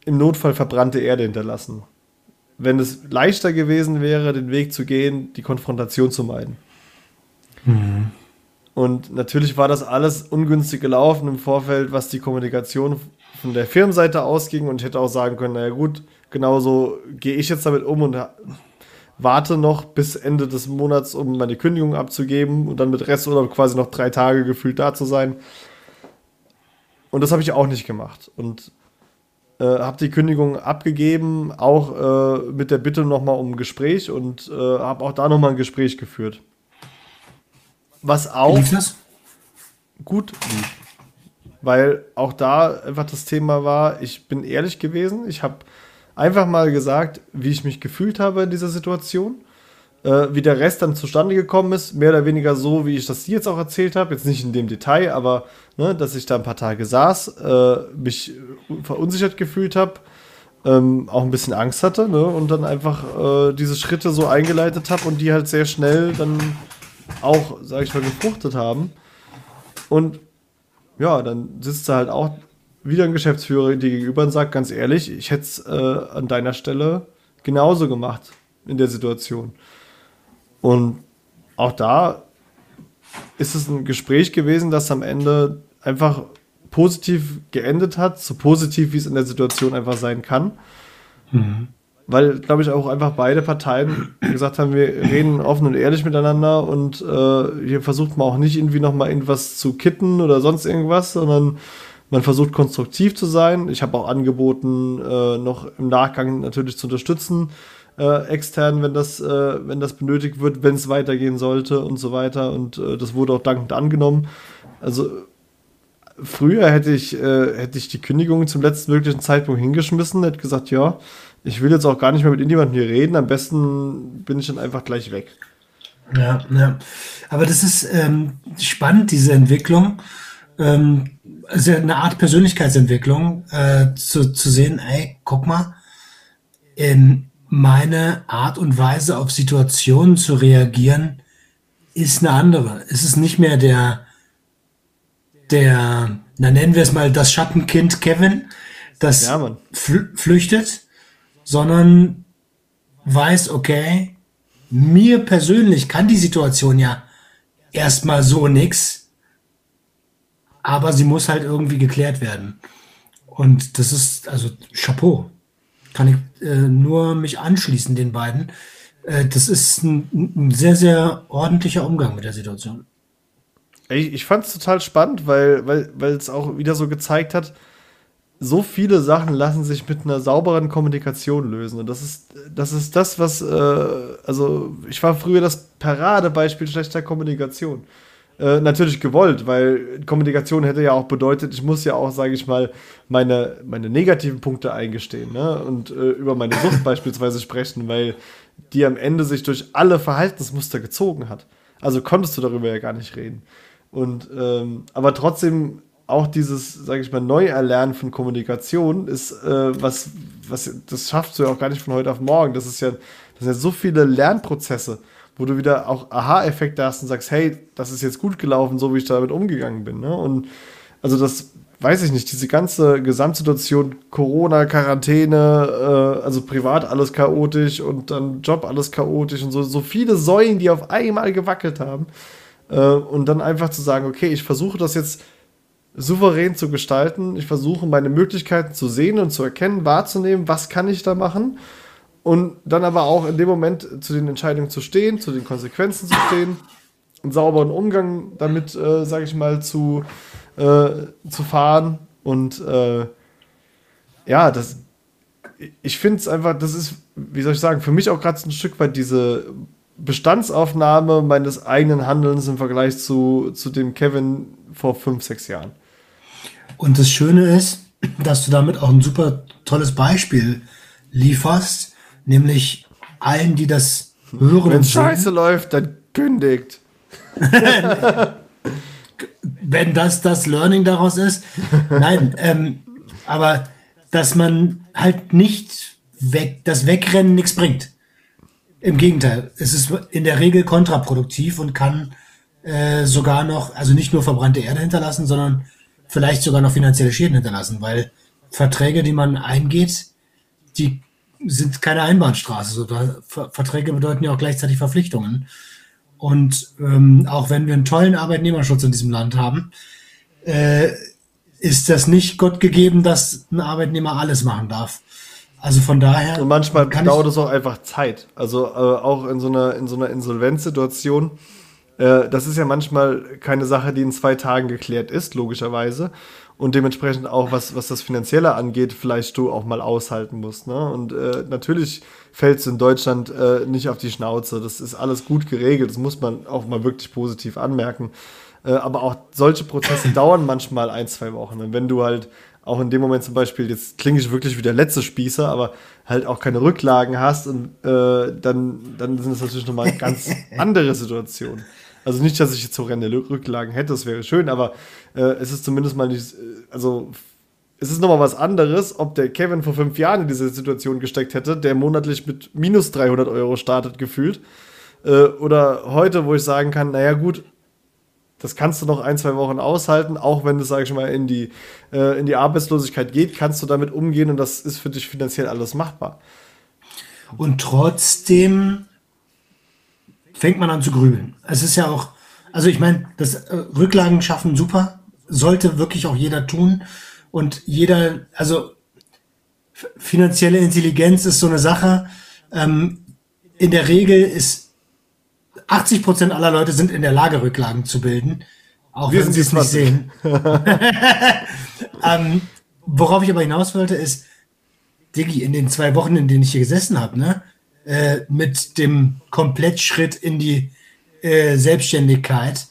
im Notfall verbrannte Erde hinterlassen. Wenn es leichter gewesen wäre, den Weg zu gehen, die Konfrontation zu meiden. Mhm. Und natürlich war das alles ungünstig gelaufen im Vorfeld, was die Kommunikation von der Firmenseite ausging. Und ich hätte auch sagen können, naja gut, genauso gehe ich jetzt damit um und warte noch bis Ende des Monats, um meine Kündigung abzugeben und dann mit Resturlaub quasi noch drei Tage gefühlt da zu sein. Und das habe ich auch nicht gemacht. Und äh, habe die Kündigung abgegeben, auch äh, mit der Bitte nochmal um ein Gespräch und äh, habe auch da nochmal ein Gespräch geführt. Was auch gut lief. Weil auch da einfach das Thema war, ich bin ehrlich gewesen, ich habe einfach mal gesagt, wie ich mich gefühlt habe in dieser Situation. Äh, wie der Rest dann zustande gekommen ist, mehr oder weniger so, wie ich das jetzt auch erzählt habe. Jetzt nicht in dem Detail, aber ne, dass ich da ein paar Tage saß, äh, mich verunsichert gefühlt habe, ähm, auch ein bisschen Angst hatte ne, und dann einfach äh, diese Schritte so eingeleitet habe und die halt sehr schnell dann auch, sag ich mal, gefruchtet haben. Und ja, dann sitzt da halt auch wieder ein Geschäftsführer dir gegenüber und sagt ganz ehrlich, ich hätte es äh, an deiner Stelle genauso gemacht in der Situation. Und auch da ist es ein Gespräch gewesen, das am Ende einfach positiv geendet hat, so positiv wie es in der Situation einfach sein kann. Mhm weil, glaube ich, auch einfach beide Parteien gesagt haben, wir reden offen und ehrlich miteinander und äh, hier versucht man auch nicht irgendwie nochmal irgendwas zu kitten oder sonst irgendwas, sondern man versucht konstruktiv zu sein. Ich habe auch angeboten, äh, noch im Nachgang natürlich zu unterstützen, äh, extern, wenn das, äh, wenn das benötigt wird, wenn es weitergehen sollte und so weiter. Und äh, das wurde auch dankend angenommen. Also früher hätte ich, äh, hätte ich die Kündigung zum letzten möglichen Zeitpunkt hingeschmissen, hätte gesagt, ja, ich will jetzt auch gar nicht mehr mit irgendjemandem hier reden, am besten bin ich dann einfach gleich weg. Ja, ja. Aber das ist ähm, spannend, diese Entwicklung. Ähm, also eine Art Persönlichkeitsentwicklung, äh, zu, zu sehen, ey, guck mal, in meine Art und Weise auf Situationen zu reagieren, ist eine andere. Es ist nicht mehr der, der, na nennen wir es mal das Schattenkind Kevin, das ja, flüchtet, sondern weiß, okay, mir persönlich kann die Situation ja erstmal so nix, aber sie muss halt irgendwie geklärt werden. Und das ist, also Chapeau. Kann ich äh, nur mich anschließen, den beiden. Äh, das ist ein, ein, sehr, sehr ordentlicher Umgang mit der Situation. Ich, ich fand es total spannend, weil, weil, weil es auch wieder so gezeigt hat, so viele Sachen lassen sich mit einer sauberen Kommunikation lösen. Und das ist das, ist das was, äh, also ich war früher das Paradebeispiel schlechter Kommunikation. Äh, natürlich gewollt, weil Kommunikation hätte ja auch bedeutet, ich muss ja auch, sage ich mal, meine, meine negativen Punkte eingestehen ne? und äh, über meine Sucht beispielsweise sprechen, weil die am Ende sich durch alle Verhaltensmuster gezogen hat. Also konntest du darüber ja gar nicht reden. Und ähm, aber trotzdem auch dieses, sage ich mal, Neuerlernen von Kommunikation ist äh, was, was, das schaffst du ja auch gar nicht von heute auf morgen. Das ist ja, das sind ja so viele Lernprozesse, wo du wieder auch Aha-Effekte hast und sagst, hey, das ist jetzt gut gelaufen, so wie ich damit umgegangen bin. Ne? Und also das weiß ich nicht, diese ganze Gesamtsituation, Corona, Quarantäne, äh, also privat alles chaotisch und dann Job alles chaotisch und so, so viele Säulen, die auf einmal gewackelt haben. Äh, und dann einfach zu sagen, okay, ich versuche das jetzt souverän zu gestalten. Ich versuche meine Möglichkeiten zu sehen und zu erkennen, wahrzunehmen, was kann ich da machen. Und dann aber auch in dem Moment zu den Entscheidungen zu stehen, zu den Konsequenzen zu stehen, einen sauberen Umgang damit, äh, sage ich mal, zu, äh, zu fahren. Und äh, ja, das, ich finde es einfach, das ist, wie soll ich sagen, für mich auch gerade ein Stück weit diese Bestandsaufnahme meines eigenen Handelns im Vergleich zu, zu dem Kevin vor fünf, sechs Jahren. Und das Schöne ist, dass du damit auch ein super tolles Beispiel lieferst, nämlich allen, die das hören. Wenn Scheiße läuft, dann kündigt. Wenn das das Learning daraus ist. Nein, ähm, aber dass man halt nicht weg, das Wegrennen nichts bringt. Im Gegenteil, es ist in der Regel kontraproduktiv und kann äh, sogar noch, also nicht nur verbrannte Erde hinterlassen, sondern vielleicht sogar noch finanzielle Schäden hinterlassen, weil Verträge, die man eingeht, die sind keine Einbahnstraße. So, Verträge bedeuten ja auch gleichzeitig Verpflichtungen. Und ähm, auch wenn wir einen tollen Arbeitnehmerschutz in diesem Land haben, äh, ist das nicht Gott gegeben, dass ein Arbeitnehmer alles machen darf. Also von daher. Und manchmal dauert es auch einfach Zeit. Also äh, auch in so einer, in so einer Insolvenzsituation äh, das ist ja manchmal keine Sache, die in zwei Tagen geklärt ist, logischerweise. Und dementsprechend auch, was, was das Finanzielle angeht, vielleicht du auch mal aushalten musst. Ne? Und äh, natürlich fällt es in Deutschland äh, nicht auf die Schnauze. Das ist alles gut geregelt. Das muss man auch mal wirklich positiv anmerken. Äh, aber auch solche Prozesse dauern manchmal ein, zwei Wochen. Und wenn du halt auch in dem Moment zum Beispiel, jetzt klinge ich wirklich wie der letzte Spießer, aber halt auch keine Rücklagen hast, und, äh, dann, dann sind das natürlich nochmal ganz andere Situation. Also nicht, dass ich jetzt horrende Rücklagen hätte, das wäre schön, aber äh, es ist zumindest mal nicht, äh, also es ist nochmal was anderes, ob der Kevin vor fünf Jahren in diese Situation gesteckt hätte, der monatlich mit minus 300 Euro startet gefühlt, äh, oder heute, wo ich sagen kann, naja gut, das kannst du noch ein, zwei Wochen aushalten, auch wenn es, sage ich mal, in die, äh, in die Arbeitslosigkeit geht, kannst du damit umgehen und das ist für dich finanziell alles machbar. Und trotzdem fängt man an zu grübeln. Es ist ja auch, also ich meine, das äh, Rücklagen schaffen super, sollte wirklich auch jeder tun. Und jeder, also finanzielle Intelligenz ist so eine Sache. Ähm, in der Regel ist 80 Prozent aller Leute sind in der Lage, Rücklagen zu bilden. Auch Wir wenn sie es nicht sehen. ähm, worauf ich aber hinaus wollte, ist, Diggi, in den zwei Wochen, in denen ich hier gesessen habe, ne, äh, mit dem Komplettschritt in die äh, Selbstständigkeit.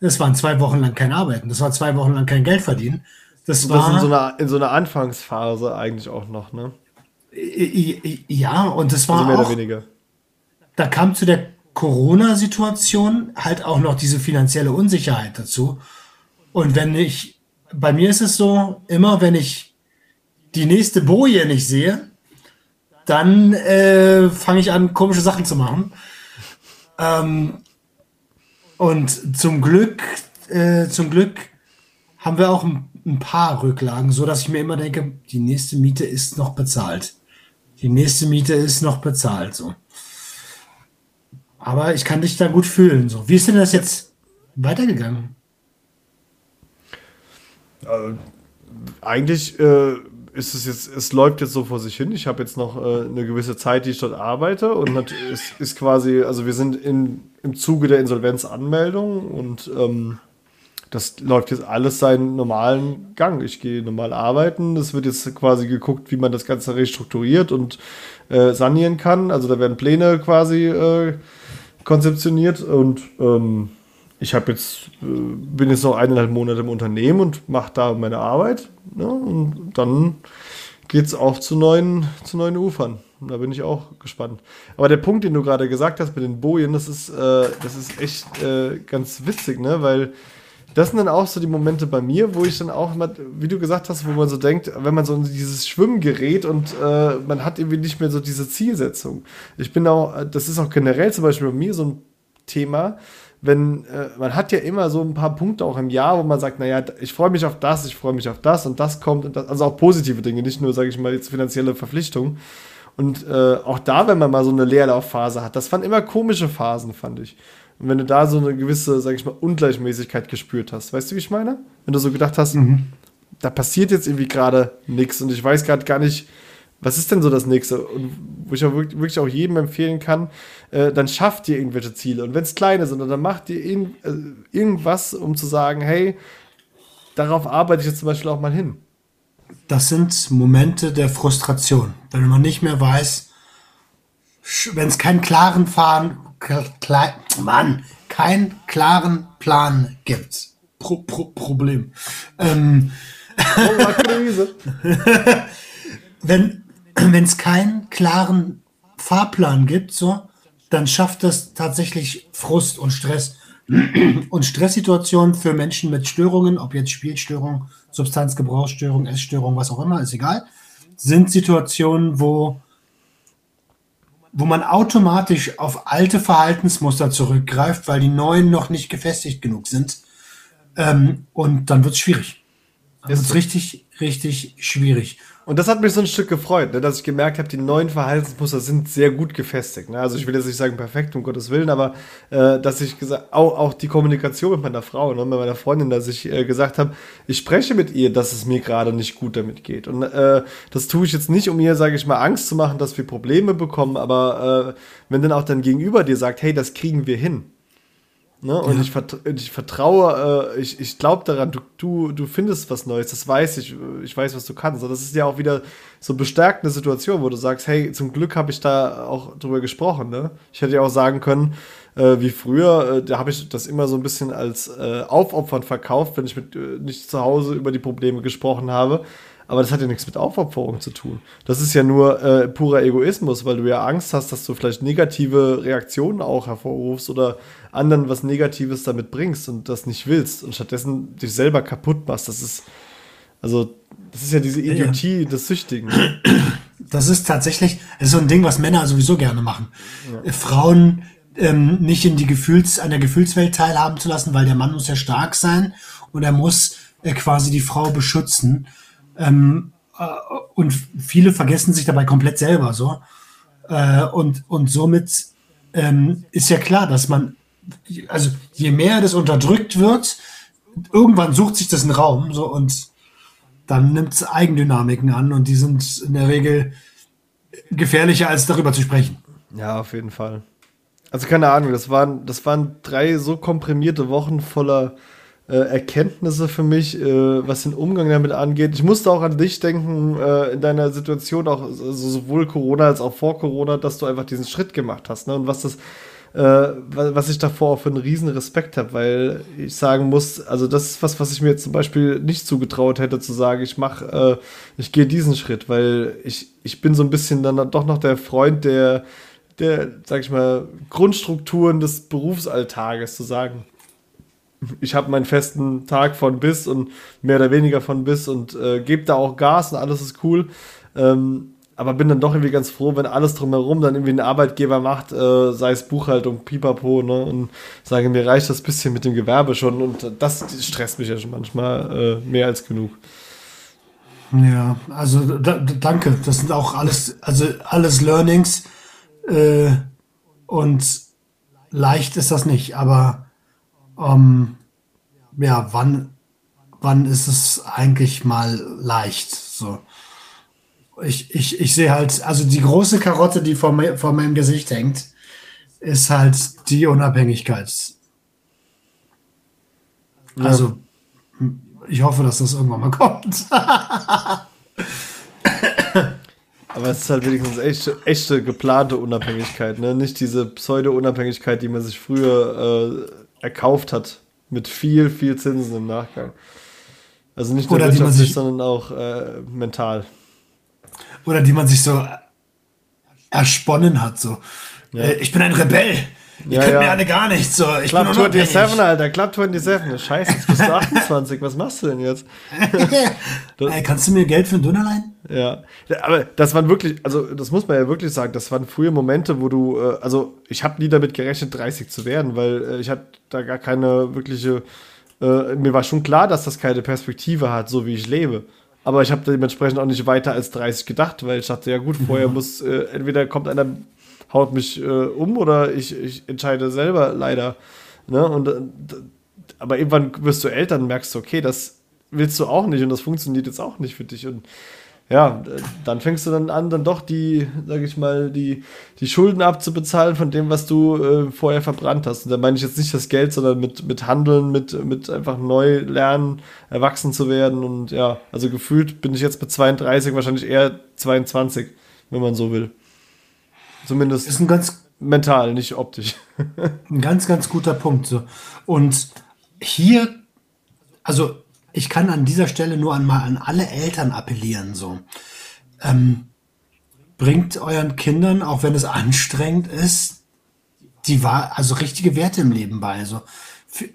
Das waren zwei Wochen lang kein Arbeiten. Das war zwei Wochen lang kein Geld verdienen. Das, das war in so, einer, in so einer Anfangsphase eigentlich auch noch, ne? Ja, und das war also mehr auch, oder weniger. Da kam zu der Corona-Situation halt auch noch diese finanzielle Unsicherheit dazu. Und wenn ich, bei mir ist es so, immer wenn ich die nächste Boje nicht sehe, dann äh, fange ich an, komische Sachen zu machen. Ähm, und zum Glück, äh, zum Glück haben wir auch ein, ein, paar Rücklagen, so dass ich mir immer denke, die nächste Miete ist noch bezahlt. Die nächste Miete ist noch bezahlt, so. Aber ich kann dich da gut fühlen, so. Wie ist denn das jetzt weitergegangen? Äh, eigentlich äh, ist es jetzt, es läuft jetzt so vor sich hin. Ich habe jetzt noch äh, eine gewisse Zeit, die ich dort arbeite und es ist quasi, also wir sind in, im Zuge der Insolvenzanmeldung und ähm, das läuft jetzt alles seinen normalen Gang. Ich gehe normal arbeiten. Es wird jetzt quasi geguckt, wie man das Ganze restrukturiert und äh, sanieren kann. Also da werden Pläne quasi äh, konzeptioniert und ähm, ich habe jetzt, äh, bin jetzt noch eineinhalb Monate im Unternehmen und mache da meine Arbeit. Ne? Und dann geht es auch zu neuen, zu neuen Ufern. Da bin ich auch gespannt. Aber der Punkt, den du gerade gesagt hast mit den Bojen, das ist, äh, das ist echt äh, ganz witzig, ne? Weil das sind dann auch so die Momente bei mir, wo ich dann auch mal, wie du gesagt hast, wo man so denkt, wenn man so in dieses Schwimmen gerät und äh, man hat irgendwie nicht mehr so diese Zielsetzung. Ich bin auch, das ist auch generell zum Beispiel bei mir so ein Thema, wenn äh, man hat ja immer so ein paar Punkte auch im Jahr, wo man sagt, naja, ich freue mich auf das, ich freue mich auf das und das kommt und das, also auch positive Dinge, nicht nur, sage ich mal, jetzt finanzielle Verpflichtungen. Und äh, auch da, wenn man mal so eine Leerlaufphase hat, das waren immer komische Phasen, fand ich. Und wenn du da so eine gewisse, sag ich mal, Ungleichmäßigkeit gespürt hast, weißt du, wie ich meine? Wenn du so gedacht hast, mhm. da passiert jetzt irgendwie gerade nichts und ich weiß gerade gar nicht, was ist denn so das nächste? Und wo ich auch wirklich auch jedem empfehlen kann, äh, dann schafft ihr irgendwelche Ziele. Und wenn es kleine sind, dann macht ihr in, äh, irgendwas, um zu sagen, hey, darauf arbeite ich jetzt zum Beispiel auch mal hin. Das sind Momente der Frustration, wenn man nicht mehr weiß, wenn es keinen klaren Faden, klar, Mann, keinen klaren Plan gibt. Pro, pro, Problem. Ähm, wenn es keinen klaren Fahrplan gibt, so, dann schafft das tatsächlich Frust und Stress. Und Stresssituationen für Menschen mit Störungen, ob jetzt Spielstörung, Substanzgebrauchsstörung, Essstörung, was auch immer, ist egal, sind Situationen, wo wo man automatisch auf alte Verhaltensmuster zurückgreift, weil die neuen noch nicht gefestigt genug sind. Ähm, und dann wird es schwierig. Dann wird es richtig, richtig schwierig. Und das hat mich so ein Stück gefreut, ne, dass ich gemerkt habe, die neuen Verhaltensmuster sind sehr gut gefestigt. Ne? Also ich will jetzt nicht sagen perfekt, um Gottes Willen, aber äh, dass ich gesagt, auch, auch die Kommunikation mit meiner Frau, ne, mit meiner Freundin, dass ich äh, gesagt habe, ich spreche mit ihr, dass es mir gerade nicht gut damit geht. Und äh, das tue ich jetzt nicht, um ihr, sage ich mal, Angst zu machen, dass wir Probleme bekommen, aber äh, wenn dann auch dein Gegenüber dir sagt, hey, das kriegen wir hin, Ne? Und ja. ich, vertra ich, vertraue, äh, ich, ich glaube daran, du, du, du findest was Neues, das weiß ich, ich weiß, was du kannst. Und das ist ja auch wieder so bestärkende Situation, wo du sagst, hey, zum Glück habe ich da auch drüber gesprochen. Ne? Ich hätte ja auch sagen können, äh, wie früher, äh, da habe ich das immer so ein bisschen als äh, Aufopfern verkauft, wenn ich mit äh, nicht zu Hause über die Probleme gesprochen habe. Aber das hat ja nichts mit Aufopferung zu tun. Das ist ja nur äh, purer Egoismus, weil du ja Angst hast, dass du vielleicht negative Reaktionen auch hervorrufst oder anderen was Negatives damit bringst und das nicht willst und stattdessen dich selber kaputt machst. Das ist, also, das ist ja diese Idiotie ja. des Süchtigen. Das ist tatsächlich, das ist so ein Ding, was Männer sowieso gerne machen. Ja. Frauen ähm, nicht in die Gefühls, an der Gefühlswelt teilhaben zu lassen, weil der Mann muss ja stark sein und er muss äh, quasi die Frau beschützen. Ähm, äh, und viele vergessen sich dabei komplett selber so. Äh, und, und somit ähm, ist ja klar, dass man, also je mehr das unterdrückt wird, irgendwann sucht sich das einen Raum so und dann nimmt es Eigendynamiken an und die sind in der Regel gefährlicher, als darüber zu sprechen. Ja, auf jeden Fall. Also keine Ahnung, das waren, das waren drei so komprimierte Wochen voller äh, Erkenntnisse für mich, äh, was den Umgang damit angeht. Ich musste auch an dich denken, äh, in deiner Situation, auch also sowohl Corona als auch vor Corona, dass du einfach diesen Schritt gemacht hast. Ne? Und was das, äh, was ich davor auch für einen riesen Respekt habe, weil ich sagen muss, also das ist was, was ich mir jetzt zum Beispiel nicht zugetraut hätte, zu sagen, ich mache, äh, ich gehe diesen Schritt, weil ich, ich bin so ein bisschen dann doch noch der Freund der, der, sag ich mal, Grundstrukturen des Berufsalltages zu sagen ich habe meinen festen Tag von bis und mehr oder weniger von bis und äh, gebe da auch Gas und alles ist cool. Ähm, aber bin dann doch irgendwie ganz froh, wenn alles drumherum dann irgendwie ein Arbeitgeber macht, äh, sei es Buchhaltung, Pipapo, ne, und sage, mir reicht das bisschen mit dem Gewerbe schon und das stresst mich ja schon manchmal äh, mehr als genug. Ja, also da, danke. Das sind auch alles, also alles Learnings äh, und leicht ist das nicht, aber ähm, ja, wann, wann ist es eigentlich mal leicht? So. Ich, ich, ich sehe halt, also die große Karotte, die vor, mir, vor meinem Gesicht hängt, ist halt die Unabhängigkeit. Ja. Also, ich hoffe, dass das irgendwann mal kommt. Aber es ist halt wenigstens echte, echte geplante Unabhängigkeit, ne? Nicht diese Pseudo-Unabhängigkeit, die man sich früher äh, erkauft hat. Mit viel, viel Zinsen im Nachgang. Also nicht nur wirtschaftlich, sondern auch äh, mental. Oder die man sich so ersponnen hat. So. Ja. Äh, ich bin ein Rebell. Ihr ja, könnt ja. mir alle gar nichts. So. Ich Club 27, Alter, Club 27. Scheiße, jetzt bist du 28. Was machst du denn jetzt? Ey, kannst du mir Geld für ein Döner leihen? Ja, aber das waren wirklich, also das muss man ja wirklich sagen, das waren frühe Momente, wo du, äh, also ich habe nie damit gerechnet, 30 zu werden, weil äh, ich hatte da gar keine wirkliche, äh, mir war schon klar, dass das keine Perspektive hat, so wie ich lebe. Aber ich habe dementsprechend auch nicht weiter als 30 gedacht, weil ich dachte, ja gut, vorher mhm. muss, äh, entweder kommt einer, haut mich äh, um oder ich, ich entscheide selber leider. Ne? Und, äh, aber irgendwann wirst du älter und merkst, okay, das willst du auch nicht und das funktioniert jetzt auch nicht für dich. Und ja, dann fängst du dann an, dann doch die, sag ich mal, die, die Schulden abzubezahlen von dem, was du äh, vorher verbrannt hast. Und da meine ich jetzt nicht das Geld, sondern mit, mit Handeln, mit, mit einfach neu lernen, erwachsen zu werden. Und ja, also gefühlt bin ich jetzt mit 32 wahrscheinlich eher 22, wenn man so will. Zumindest ist ein ganz mental, nicht optisch. ein ganz, ganz guter Punkt. So. Und hier, also ich kann an dieser Stelle nur an, mal an alle Eltern appellieren. So. Ähm, bringt euren Kindern, auch wenn es anstrengend ist, die war also richtige Werte im Leben bei. Also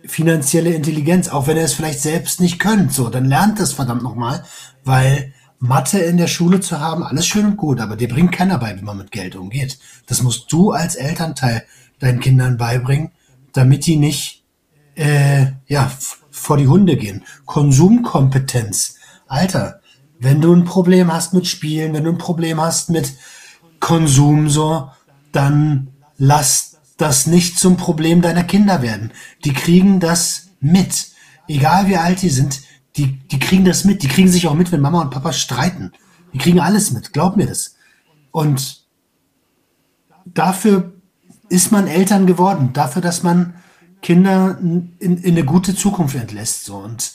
finanzielle Intelligenz, auch wenn ihr es vielleicht selbst nicht könnt. So, dann lernt es verdammt nochmal, weil Mathe in der Schule zu haben, alles schön und gut, aber dir bringt keiner bei, wie man mit Geld umgeht. Das musst du als Elternteil deinen Kindern beibringen, damit die nicht äh, ja vor die Hunde gehen. Konsumkompetenz. Alter, wenn du ein Problem hast mit Spielen, wenn du ein Problem hast mit Konsum, so, dann lass das nicht zum Problem deiner Kinder werden. Die kriegen das mit. Egal wie alt die sind, die, die kriegen das mit. Die kriegen sich auch mit, wenn Mama und Papa streiten. Die kriegen alles mit. Glaub mir das. Und dafür ist man Eltern geworden. Dafür, dass man Kinder in, in eine gute Zukunft entlässt. So. Und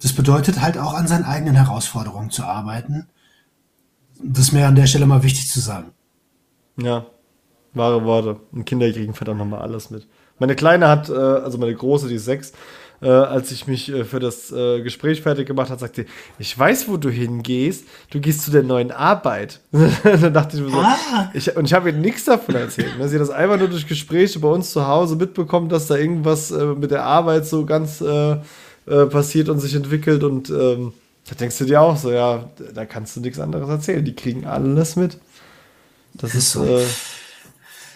das bedeutet halt auch an seinen eigenen Herausforderungen zu arbeiten. Das ist mir an der Stelle mal wichtig zu sagen. Ja, wahre Worte. Und Kinder kriegen verdammt nochmal alles mit. Meine Kleine hat, äh, also meine Große, die ist sechs, äh, als ich mich äh, für das äh, Gespräch fertig gemacht habe, sagte, ich weiß, wo du hingehst. Du gehst zu der neuen Arbeit. dann dachte ich mir so, ah. ich, und ich habe ihr nichts davon erzählt. Ne? Sie hat das einfach nur durch Gespräche bei uns zu Hause mitbekommen, dass da irgendwas äh, mit der Arbeit so ganz äh, äh, passiert und sich entwickelt. Und ähm, da denkst du dir auch so, ja, da kannst du nichts anderes erzählen. Die kriegen alles mit. Das ist. So.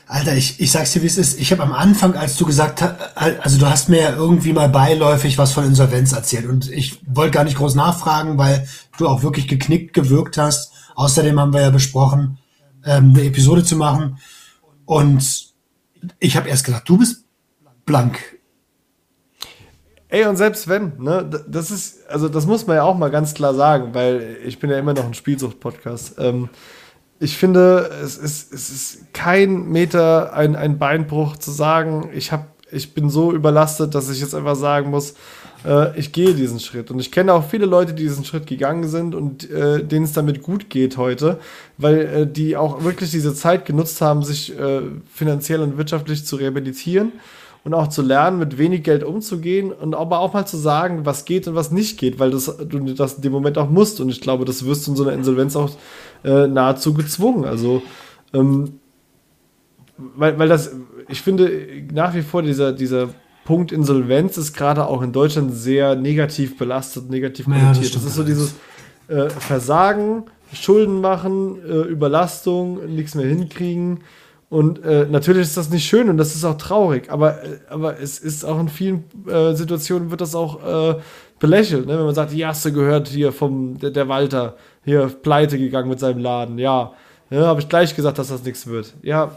Alter, ich, ich sag's dir, wie es ist. Ich habe am Anfang, als du gesagt hast, also du hast mir ja irgendwie mal beiläufig was von Insolvenz erzählt und ich wollte gar nicht groß nachfragen, weil du auch wirklich geknickt gewirkt hast. Außerdem haben wir ja besprochen, ähm, eine Episode zu machen und ich habe erst gesagt, du bist blank. Ey, und selbst wenn, ne, das ist, also das muss man ja auch mal ganz klar sagen, weil ich bin ja immer noch ein Spielsucht-Podcast. Ähm, ich finde, es ist, es ist kein Meter ein, ein Beinbruch zu sagen, ich, hab, ich bin so überlastet, dass ich jetzt einfach sagen muss, äh, ich gehe diesen Schritt. Und ich kenne auch viele Leute, die diesen Schritt gegangen sind und äh, denen es damit gut geht heute, weil äh, die auch wirklich diese Zeit genutzt haben, sich äh, finanziell und wirtschaftlich zu rehabilitieren und auch zu lernen, mit wenig Geld umzugehen und aber auch mal zu sagen, was geht und was nicht geht, weil das, du das in dem Moment auch musst. Und ich glaube, das wirst du in so einer Insolvenz auch äh, nahezu gezwungen. Also, ähm, weil, weil das, ich finde, nach wie vor dieser, dieser Punkt Insolvenz ist gerade auch in Deutschland sehr negativ belastet, negativ konnotiert. Ja, das, das, ist so dieses äh, Versagen, Schulden machen, äh, Überlastung, nichts mehr hinkriegen. Und äh, natürlich ist das nicht schön und das ist auch traurig, aber, äh, aber es ist auch in vielen äh, Situationen wird das auch äh, belächelt, ne? wenn man sagt, ja, hast du gehört hier vom der, der Walter, hier pleite gegangen mit seinem Laden, ja. Ja, habe ich gleich gesagt, dass das nichts wird. Ja,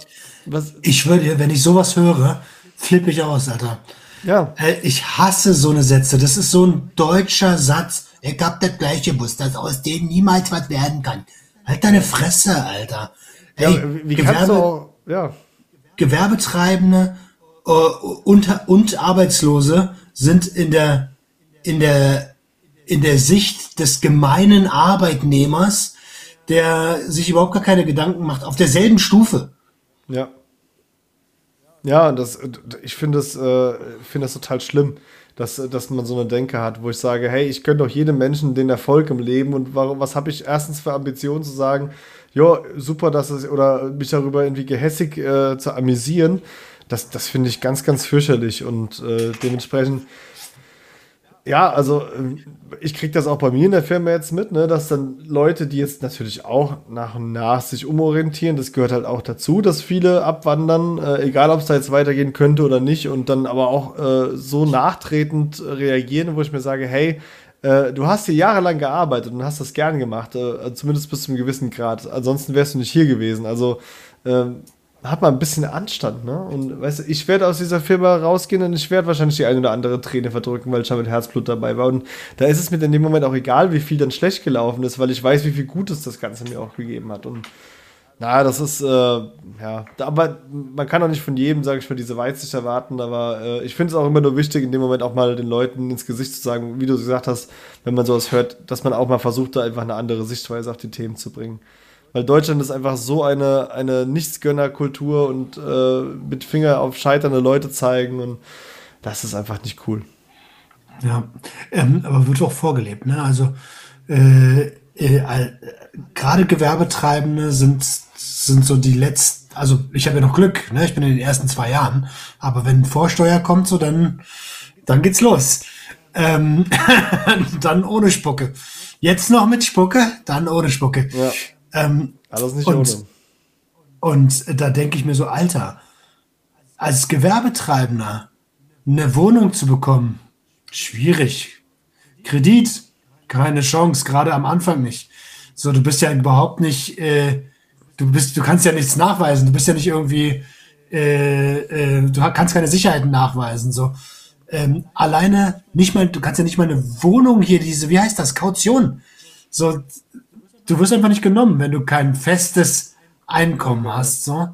was. Ich würde, wenn ich sowas höre, flippe ich aus, Alter. Ja. Ich hasse so eine Sätze. Das ist so ein deutscher Satz. Ich hab das gleiche Bus, dass aus dem niemals was werden kann. Halt deine Fresse, Alter. Ey, ja, wie Gewerbe, kannst du auch, ja. Gewerbetreibende äh, und, und Arbeitslose sind in der, in der, in der Sicht des gemeinen Arbeitnehmers, der sich überhaupt gar keine Gedanken macht, auf derselben Stufe. Ja. Ja, das, ich finde das, äh, finde das total schlimm, dass, dass man so eine Denke hat, wo ich sage, hey, ich gönne doch jedem Menschen den Erfolg im Leben und warum, was habe ich erstens für Ambitionen zu sagen, ja, super, dass es, oder mich darüber irgendwie gehässig äh, zu amüsieren, das, das finde ich ganz, ganz fürchterlich und äh, dementsprechend ja, also ähm, ich kriege das auch bei mir in der Firma jetzt mit, ne, dass dann Leute, die jetzt natürlich auch nach und nach sich umorientieren, das gehört halt auch dazu, dass viele abwandern, äh, egal ob es da jetzt weitergehen könnte oder nicht, und dann aber auch äh, so nachtretend reagieren, wo ich mir sage, hey, äh, du hast hier jahrelang gearbeitet und hast das gern gemacht, äh, zumindest bis zu einem gewissen Grad. Ansonsten wärst du nicht hier gewesen. Also ähm, hat man ein bisschen Anstand, ne? Und weißt du, ich werde aus dieser Firma rausgehen und ich werde wahrscheinlich die eine oder andere Träne verdrücken, weil ich schon mit Herzblut dabei war. Und da ist es mir in dem Moment auch egal, wie viel dann schlecht gelaufen ist, weil ich weiß, wie viel Gutes das Ganze mir auch gegeben hat. Und na, das ist, äh, ja, aber man kann auch nicht von jedem, sage ich mal, diese Weitsicht erwarten, aber äh, ich finde es auch immer nur wichtig, in dem Moment auch mal den Leuten ins Gesicht zu sagen, wie du gesagt hast, wenn man sowas hört, dass man auch mal versucht, da einfach eine andere Sichtweise auf die Themen zu bringen. Weil Deutschland ist einfach so eine, eine Nichtsgönnerkultur und äh, mit Finger auf scheiternde Leute zeigen und das ist einfach nicht cool. Ja, ähm, aber wird auch vorgelebt, ne? Also äh, äh, gerade Gewerbetreibende sind, sind so die letzten, also ich habe ja noch Glück, ne? Ich bin in den ersten zwei Jahren, aber wenn Vorsteuer kommt, so dann, dann geht's los. Ähm, dann ohne Spucke. Jetzt noch mit Spucke, dann ohne Spucke. Ja. Ähm, Alles nicht und, ohne. Und da denke ich mir so, Alter, als Gewerbetreibender eine Wohnung zu bekommen, schwierig. Kredit, keine Chance, gerade am Anfang nicht. So, du bist ja überhaupt nicht, äh, du bist, du kannst ja nichts nachweisen, du bist ja nicht irgendwie, äh, äh, du kannst keine Sicherheiten nachweisen. So, ähm, alleine nicht mal, du kannst ja nicht mal eine Wohnung hier, diese, wie heißt das, Kaution. So, du wirst einfach nicht genommen, wenn du kein festes Einkommen hast. So.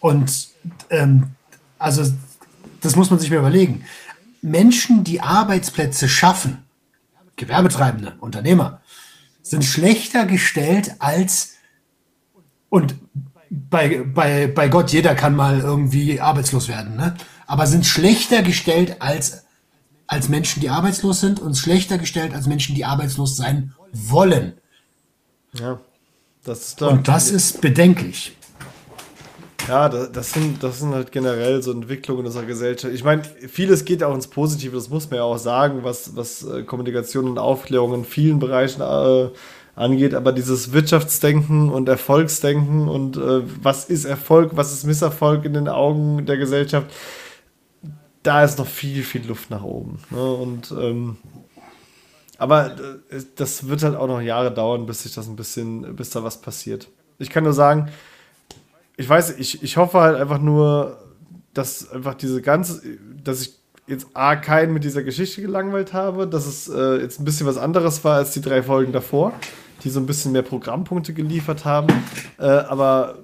Und ähm, also das muss man sich mal überlegen. Menschen, die Arbeitsplätze schaffen, Gewerbetreibende, Unternehmer, sind schlechter gestellt als und bei, bei, bei Gott, jeder kann mal irgendwie arbeitslos werden, ne? aber sind schlechter gestellt als, als Menschen, die arbeitslos sind und schlechter gestellt als Menschen, die arbeitslos sein wollen. Ja, das ist klar. Und das ist bedenklich. Ja, das sind, das sind halt generell so Entwicklungen unserer Gesellschaft. Ich meine, vieles geht auch ins Positive, das muss man ja auch sagen, was, was äh, Kommunikation und Aufklärung in vielen Bereichen äh, angeht. Aber dieses Wirtschaftsdenken und Erfolgsdenken und äh, was ist Erfolg, was ist Misserfolg in den Augen der Gesellschaft, da ist noch viel, viel Luft nach oben. Ne? Und ähm, aber äh, das wird halt auch noch Jahre dauern, bis sich das ein bisschen, bis da was passiert. Ich kann nur sagen, ich weiß, ich, ich hoffe halt einfach nur, dass einfach diese ganze, dass ich jetzt A, keinen mit dieser Geschichte gelangweilt habe, dass es äh, jetzt ein bisschen was anderes war als die drei Folgen davor, die so ein bisschen mehr Programmpunkte geliefert haben. Äh, aber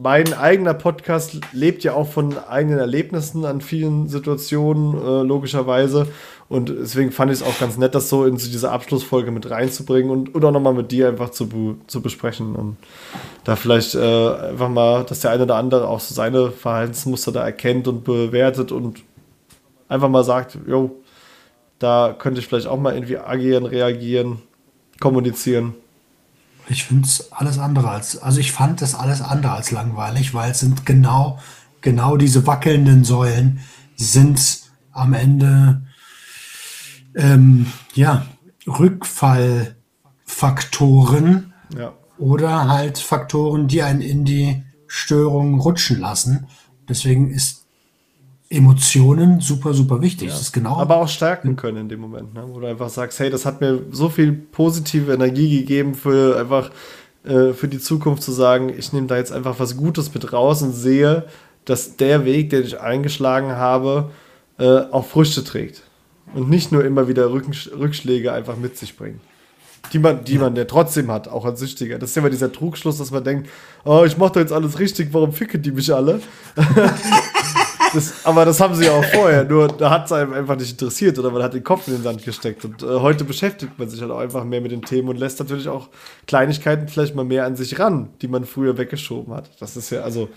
mein eigener Podcast lebt ja auch von eigenen Erlebnissen an vielen Situationen, äh, logischerweise. Und deswegen fand ich es auch ganz nett, das so in diese Abschlussfolge mit reinzubringen und, und auch nochmal mit dir einfach zu, zu besprechen. Und da vielleicht äh, einfach mal, dass der eine oder andere auch so seine Verhaltensmuster da erkennt und bewertet und einfach mal sagt, jo, da könnte ich vielleicht auch mal irgendwie agieren, reagieren, kommunizieren. Ich finde es alles andere als, also ich fand das alles andere als langweilig, weil es sind genau, genau diese wackelnden Säulen sind am Ende, ähm, ja, Rückfallfaktoren ja. oder halt Faktoren, die einen in die Störung rutschen lassen. Deswegen ist Emotionen super, super wichtig. Ja. Das ist genau. Aber auch stärken können in dem Moment, ne? wo du einfach sagst, hey, das hat mir so viel positive Energie gegeben für einfach äh, für die Zukunft zu sagen, ich nehme da jetzt einfach was Gutes mit raus und sehe, dass der Weg, den ich eingeschlagen habe, äh, auch Früchte trägt. Und nicht nur immer wieder Rücken, Rückschläge einfach mit sich bringt. Die man, die ja. man ja trotzdem hat, auch als Süchtiger. Das ist ja immer dieser Trugschluss, dass man denkt, oh, ich mache da jetzt alles richtig, warum ficken die mich alle? Das, aber das haben sie ja auch vorher, nur da hat es einem einfach nicht interessiert oder man hat den Kopf in den Sand gesteckt. Und äh, heute beschäftigt man sich halt auch einfach mehr mit den Themen und lässt natürlich auch Kleinigkeiten vielleicht mal mehr an sich ran, die man früher weggeschoben hat. Das ist ja, also,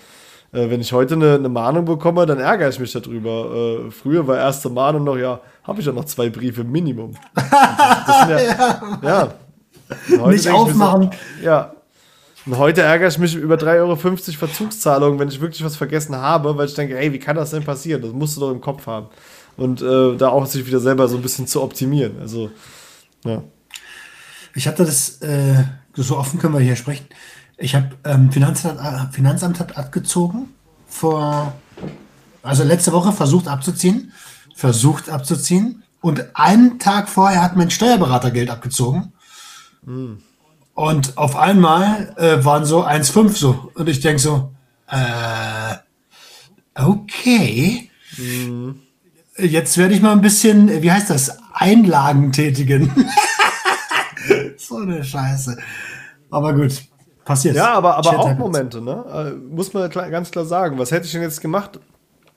äh, wenn ich heute eine, eine, Mahnung bekomme, dann ärgere ich mich darüber. Äh, früher war erste Mahnung noch, ja, habe ich ja noch zwei Briefe Minimum. Das, das ja, ja. Nicht aufmachen. So, ja, Und heute ärgere ich mich über 3,50 Euro Verzugszahlungen, wenn ich wirklich was vergessen habe, weil ich denke, hey, wie kann das denn passieren? Das musst du doch im Kopf haben. Und äh, da auch sich wieder selber so ein bisschen zu optimieren. Also, ja. Ich hatte das, äh, so offen können wir hier sprechen. Ich habe ähm, Finanzamt, äh, Finanzamt hat abgezogen vor, also letzte Woche versucht abzuziehen, versucht abzuziehen und einen Tag vorher hat mein Steuerberater Geld abgezogen. Mhm. Und auf einmal äh, waren so 1,5 so. Und ich denke so, äh, okay. Mhm. Jetzt werde ich mal ein bisschen, wie heißt das, Einlagen tätigen. so eine Scheiße. Aber gut, passiert. Ja, aber, aber auch Momente, ne? Äh, muss man ganz klar sagen. Was hätte ich denn jetzt gemacht,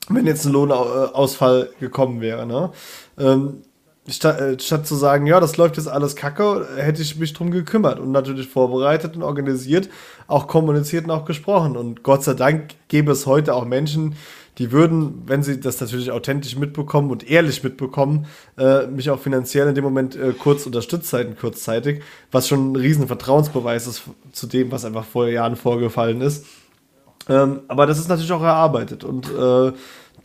wenn jetzt ein Lohnausfall gekommen wäre, ne? Ähm, statt, äh, statt zu sagen, ja, das läuft jetzt alles kacke, hätte ich mich drum gekümmert und natürlich vorbereitet und organisiert, auch kommuniziert und auch gesprochen. Und Gott sei Dank gäbe es heute auch Menschen, die würden, wenn sie das natürlich authentisch mitbekommen und ehrlich mitbekommen, äh, mich auch finanziell in dem Moment äh, kurz unterstützt halten, kurzzeitig, was schon ein riesen Vertrauensbeweis ist zu dem, was einfach vor Jahren vorgefallen ist. Ähm, aber das ist natürlich auch erarbeitet und äh,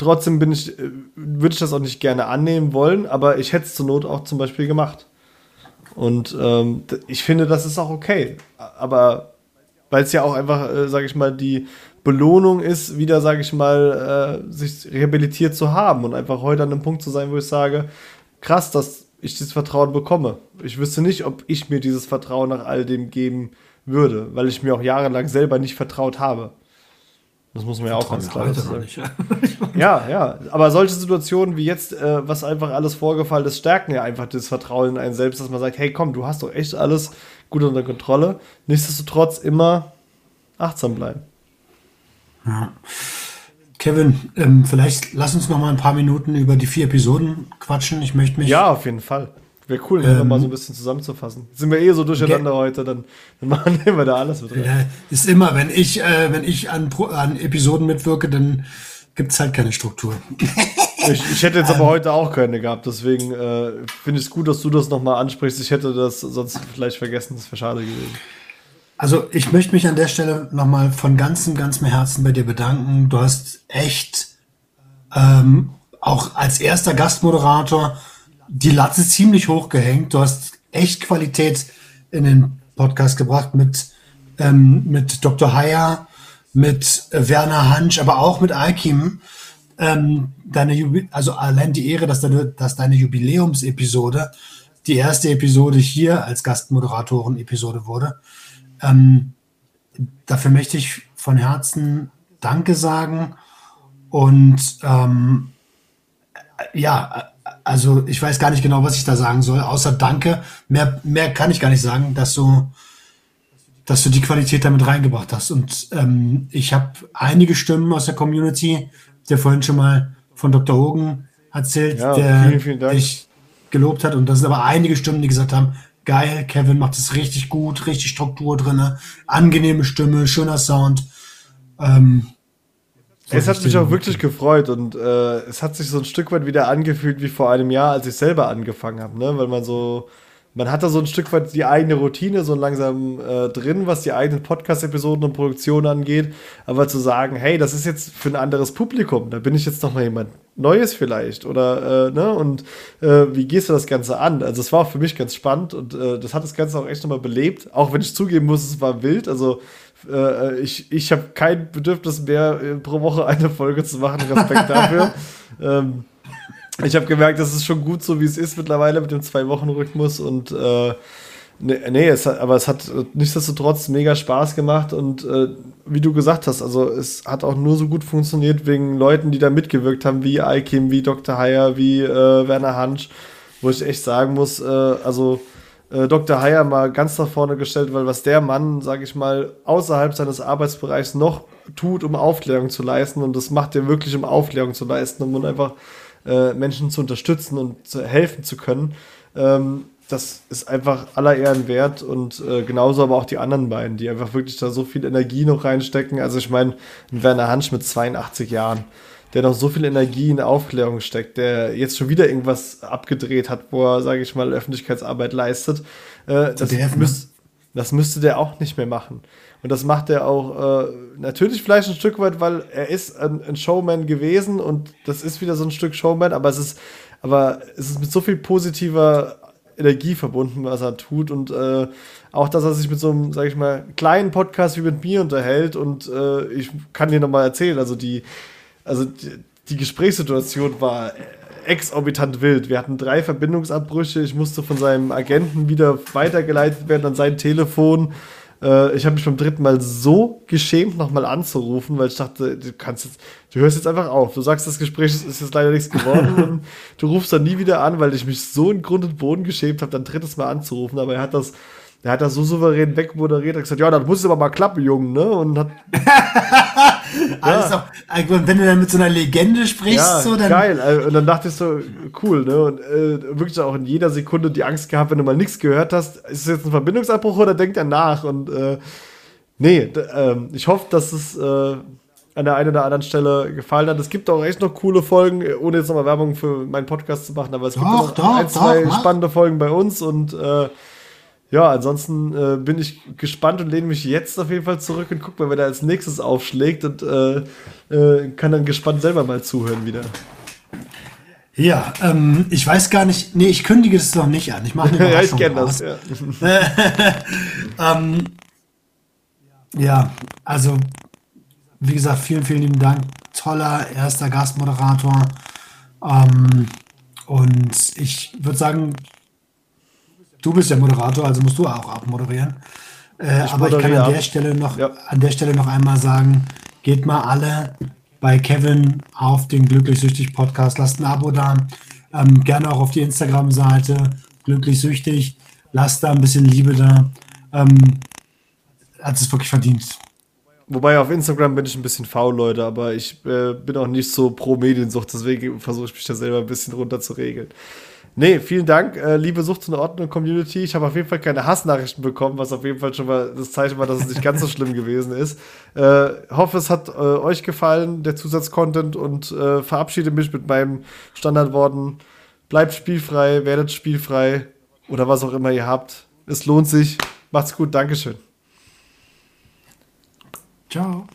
trotzdem bin ich, äh, würde ich das auch nicht gerne annehmen wollen, aber ich hätte es zur Not auch zum Beispiel gemacht. Und ähm, ich finde, das ist auch okay. Aber weil es ja auch einfach, äh, sage ich mal, die Belohnung ist, wieder, sage ich mal, äh, sich rehabilitiert zu haben und einfach heute an einem Punkt zu sein, wo ich sage, krass, dass ich dieses Vertrauen bekomme. Ich wüsste nicht, ob ich mir dieses Vertrauen nach all dem geben würde, weil ich mir auch jahrelang selber nicht vertraut habe. Das muss man ja auch ganz klar sagen. ja, ja. Aber solche Situationen wie jetzt, äh, was einfach alles vorgefallen ist, stärken ja einfach das Vertrauen in einen selbst, dass man sagt, hey komm, du hast doch echt alles gut unter Kontrolle. Nichtsdestotrotz immer achtsam bleiben. Ja. Kevin, ähm, vielleicht lass uns noch mal ein paar Minuten über die vier Episoden quatschen. Ich möchte mich. Ja, auf jeden Fall. Wäre cool, ähm, mal so ein bisschen zusammenzufassen. sind wir eh so durcheinander heute, dann, dann machen wir da alles mit rein. Ja, ist immer, wenn ich, äh, wenn ich an, an Episoden mitwirke, dann gibt es halt keine Struktur. ich, ich, hätte jetzt aber heute auch keine gehabt, deswegen äh, finde ich es gut, dass du das nochmal ansprichst. Ich hätte das sonst vielleicht vergessen, das wäre schade gewesen. Also ich möchte mich an der Stelle nochmal von ganzem, ganzem Herzen bei dir bedanken. Du hast echt ähm, auch als erster Gastmoderator die Latte ziemlich hoch gehängt. Du hast echt Qualität in den Podcast gebracht mit, ähm, mit Dr. Heyer, mit Werner Hansch, aber auch mit Alkim. Ähm, deine also allein die Ehre, dass deine, dass deine Jubiläumsepisode die erste Episode hier als Gastmoderatoren-Episode wurde. Ähm, dafür möchte ich von Herzen Danke sagen. Und ähm, ja, also ich weiß gar nicht genau, was ich da sagen soll, außer Danke. Mehr, mehr kann ich gar nicht sagen, dass du, dass du die Qualität damit reingebracht hast. Und ähm, ich habe einige Stimmen aus der Community, der vorhin schon mal von Dr. Hogan erzählt, ja, der vielen, vielen dich gelobt hat. Und das sind aber einige Stimmen, die gesagt haben, geil, Kevin macht es richtig gut, richtig Struktur drin, angenehme Stimme, schöner Sound. Ähm, es hat mich auch wirklich gefreut und äh, es hat sich so ein Stück weit wieder angefühlt wie vor einem Jahr, als ich selber angefangen habe, ne? weil man so, man hat da so ein Stück weit die eigene Routine so langsam äh, drin, was die eigenen Podcast-Episoden und Produktionen angeht, aber zu sagen, hey, das ist jetzt für ein anderes Publikum, da bin ich jetzt noch mal jemand Neues vielleicht oder äh, ne? Und äh, wie gehst du das Ganze an? Also es war auch für mich ganz spannend und äh, das hat das Ganze auch echt nochmal belebt, auch wenn ich zugeben muss, es war wild, also äh, ich ich habe kein Bedürfnis mehr, äh, pro Woche eine Folge zu machen. Respekt dafür. ähm, ich habe gemerkt, das ist schon gut so, wie es ist mittlerweile mit dem Zwei-Wochen-Rhythmus und äh, nee, nee es hat, aber es hat nichtsdestotrotz mega Spaß gemacht und äh, wie du gesagt hast, also es hat auch nur so gut funktioniert wegen Leuten, die da mitgewirkt haben, wie Alkim, wie Dr. Heyer, wie äh, Werner Hansch, wo ich echt sagen muss, äh, also äh, Dr. Heyer mal ganz nach vorne gestellt, weil was der Mann, sage ich mal, außerhalb seines Arbeitsbereichs noch tut, um Aufklärung zu leisten, und das macht er wirklich, um Aufklärung zu leisten, um einfach äh, Menschen zu unterstützen und zu helfen zu können. Ähm, das ist einfach aller Ehren wert und äh, genauso aber auch die anderen beiden, die einfach wirklich da so viel Energie noch reinstecken. Also ich meine, Werner Hansch mit 82 Jahren, der noch so viel Energie in Aufklärung steckt, der jetzt schon wieder irgendwas abgedreht hat, wo er, sage ich mal, Öffentlichkeitsarbeit leistet, äh, das, müsst, das müsste der auch nicht mehr machen. Und das macht er auch äh, natürlich vielleicht ein Stück weit, weil er ist ein, ein, Showman gewesen und das ist wieder so ein Stück Showman, aber es ist, aber es ist mit so viel positiver Energie verbunden, was er tut und äh, auch, dass er sich mit so einem, sag ich mal, kleinen Podcast wie mit mir unterhält und äh, ich kann dir nochmal erzählen, also die, also die, die Gesprächssituation war exorbitant wild. Wir hatten drei Verbindungsabbrüche. Ich musste von seinem Agenten wieder weitergeleitet werden an sein Telefon. Äh, ich habe mich beim dritten Mal so geschämt, nochmal anzurufen, weil ich dachte, du kannst jetzt, du hörst jetzt einfach auf. Du sagst, das Gespräch ist jetzt leider nichts geworden und du rufst dann nie wieder an, weil ich mich so in Grund und Boden geschämt habe, dann drittes Mal anzurufen. Aber er hat das der hat das so souverän wegmoderiert, hat gesagt, ja, das muss aber mal klappen, Junge, ne? Und hat. Alles ja. auch, wenn du dann mit so einer Legende sprichst, ja, so dann. Geil. Also, und dann dachte ich so, cool, ne? Und äh, wirklich auch in jeder Sekunde die Angst gehabt, wenn du mal nichts gehört hast, ist es jetzt ein Verbindungsabbruch oder denkt er nach? Und äh, nee, äh, ich hoffe, dass es äh, an der einen oder anderen Stelle gefallen hat. Es gibt auch echt noch coole Folgen, ohne jetzt nochmal Werbung für meinen Podcast zu machen, aber es gibt doch, noch doch, ein, zwei doch, spannende Folgen bei uns und äh, ja, ansonsten äh, bin ich gespannt und lehne mich jetzt auf jeden Fall zurück und gucke mal, wer da als nächstes aufschlägt und äh, äh, kann dann gespannt selber mal zuhören wieder. Ja, ähm, ich weiß gar nicht, nee, ich kündige es noch nicht an. Ich mache eine Ja, ich kenne das. Ja. ähm, ja, also wie gesagt, vielen, vielen lieben Dank. Toller erster Gastmoderator. Ähm, und ich würde sagen, Du bist der Moderator, also musst du auch abmoderieren. Äh, ich aber ich kann an der Stelle noch ja. an der Stelle noch einmal sagen, geht mal alle bei Kevin auf den Glücklich Süchtig Podcast, lasst ein Abo da, ähm, gerne auch auf die Instagram-Seite Glücklich Süchtig, lasst da ein bisschen Liebe da. Ähm, hat es wirklich verdient. Wobei auf Instagram bin ich ein bisschen faul, Leute, aber ich äh, bin auch nicht so pro Mediensucht, deswegen versuche ich mich da selber ein bisschen runter zu regeln. Nee, vielen Dank, äh, liebe Sucht und Ordnung Community. Ich habe auf jeden Fall keine Hassnachrichten bekommen, was auf jeden Fall schon mal das Zeichen war, dass es nicht ganz so schlimm gewesen ist. Äh, hoffe, es hat äh, euch gefallen, der Zusatzcontent und äh, verabschiede mich mit meinem Standardworten. Bleibt spielfrei, werdet spielfrei oder was auch immer ihr habt. Es lohnt sich. Macht's gut, Dankeschön. Ciao.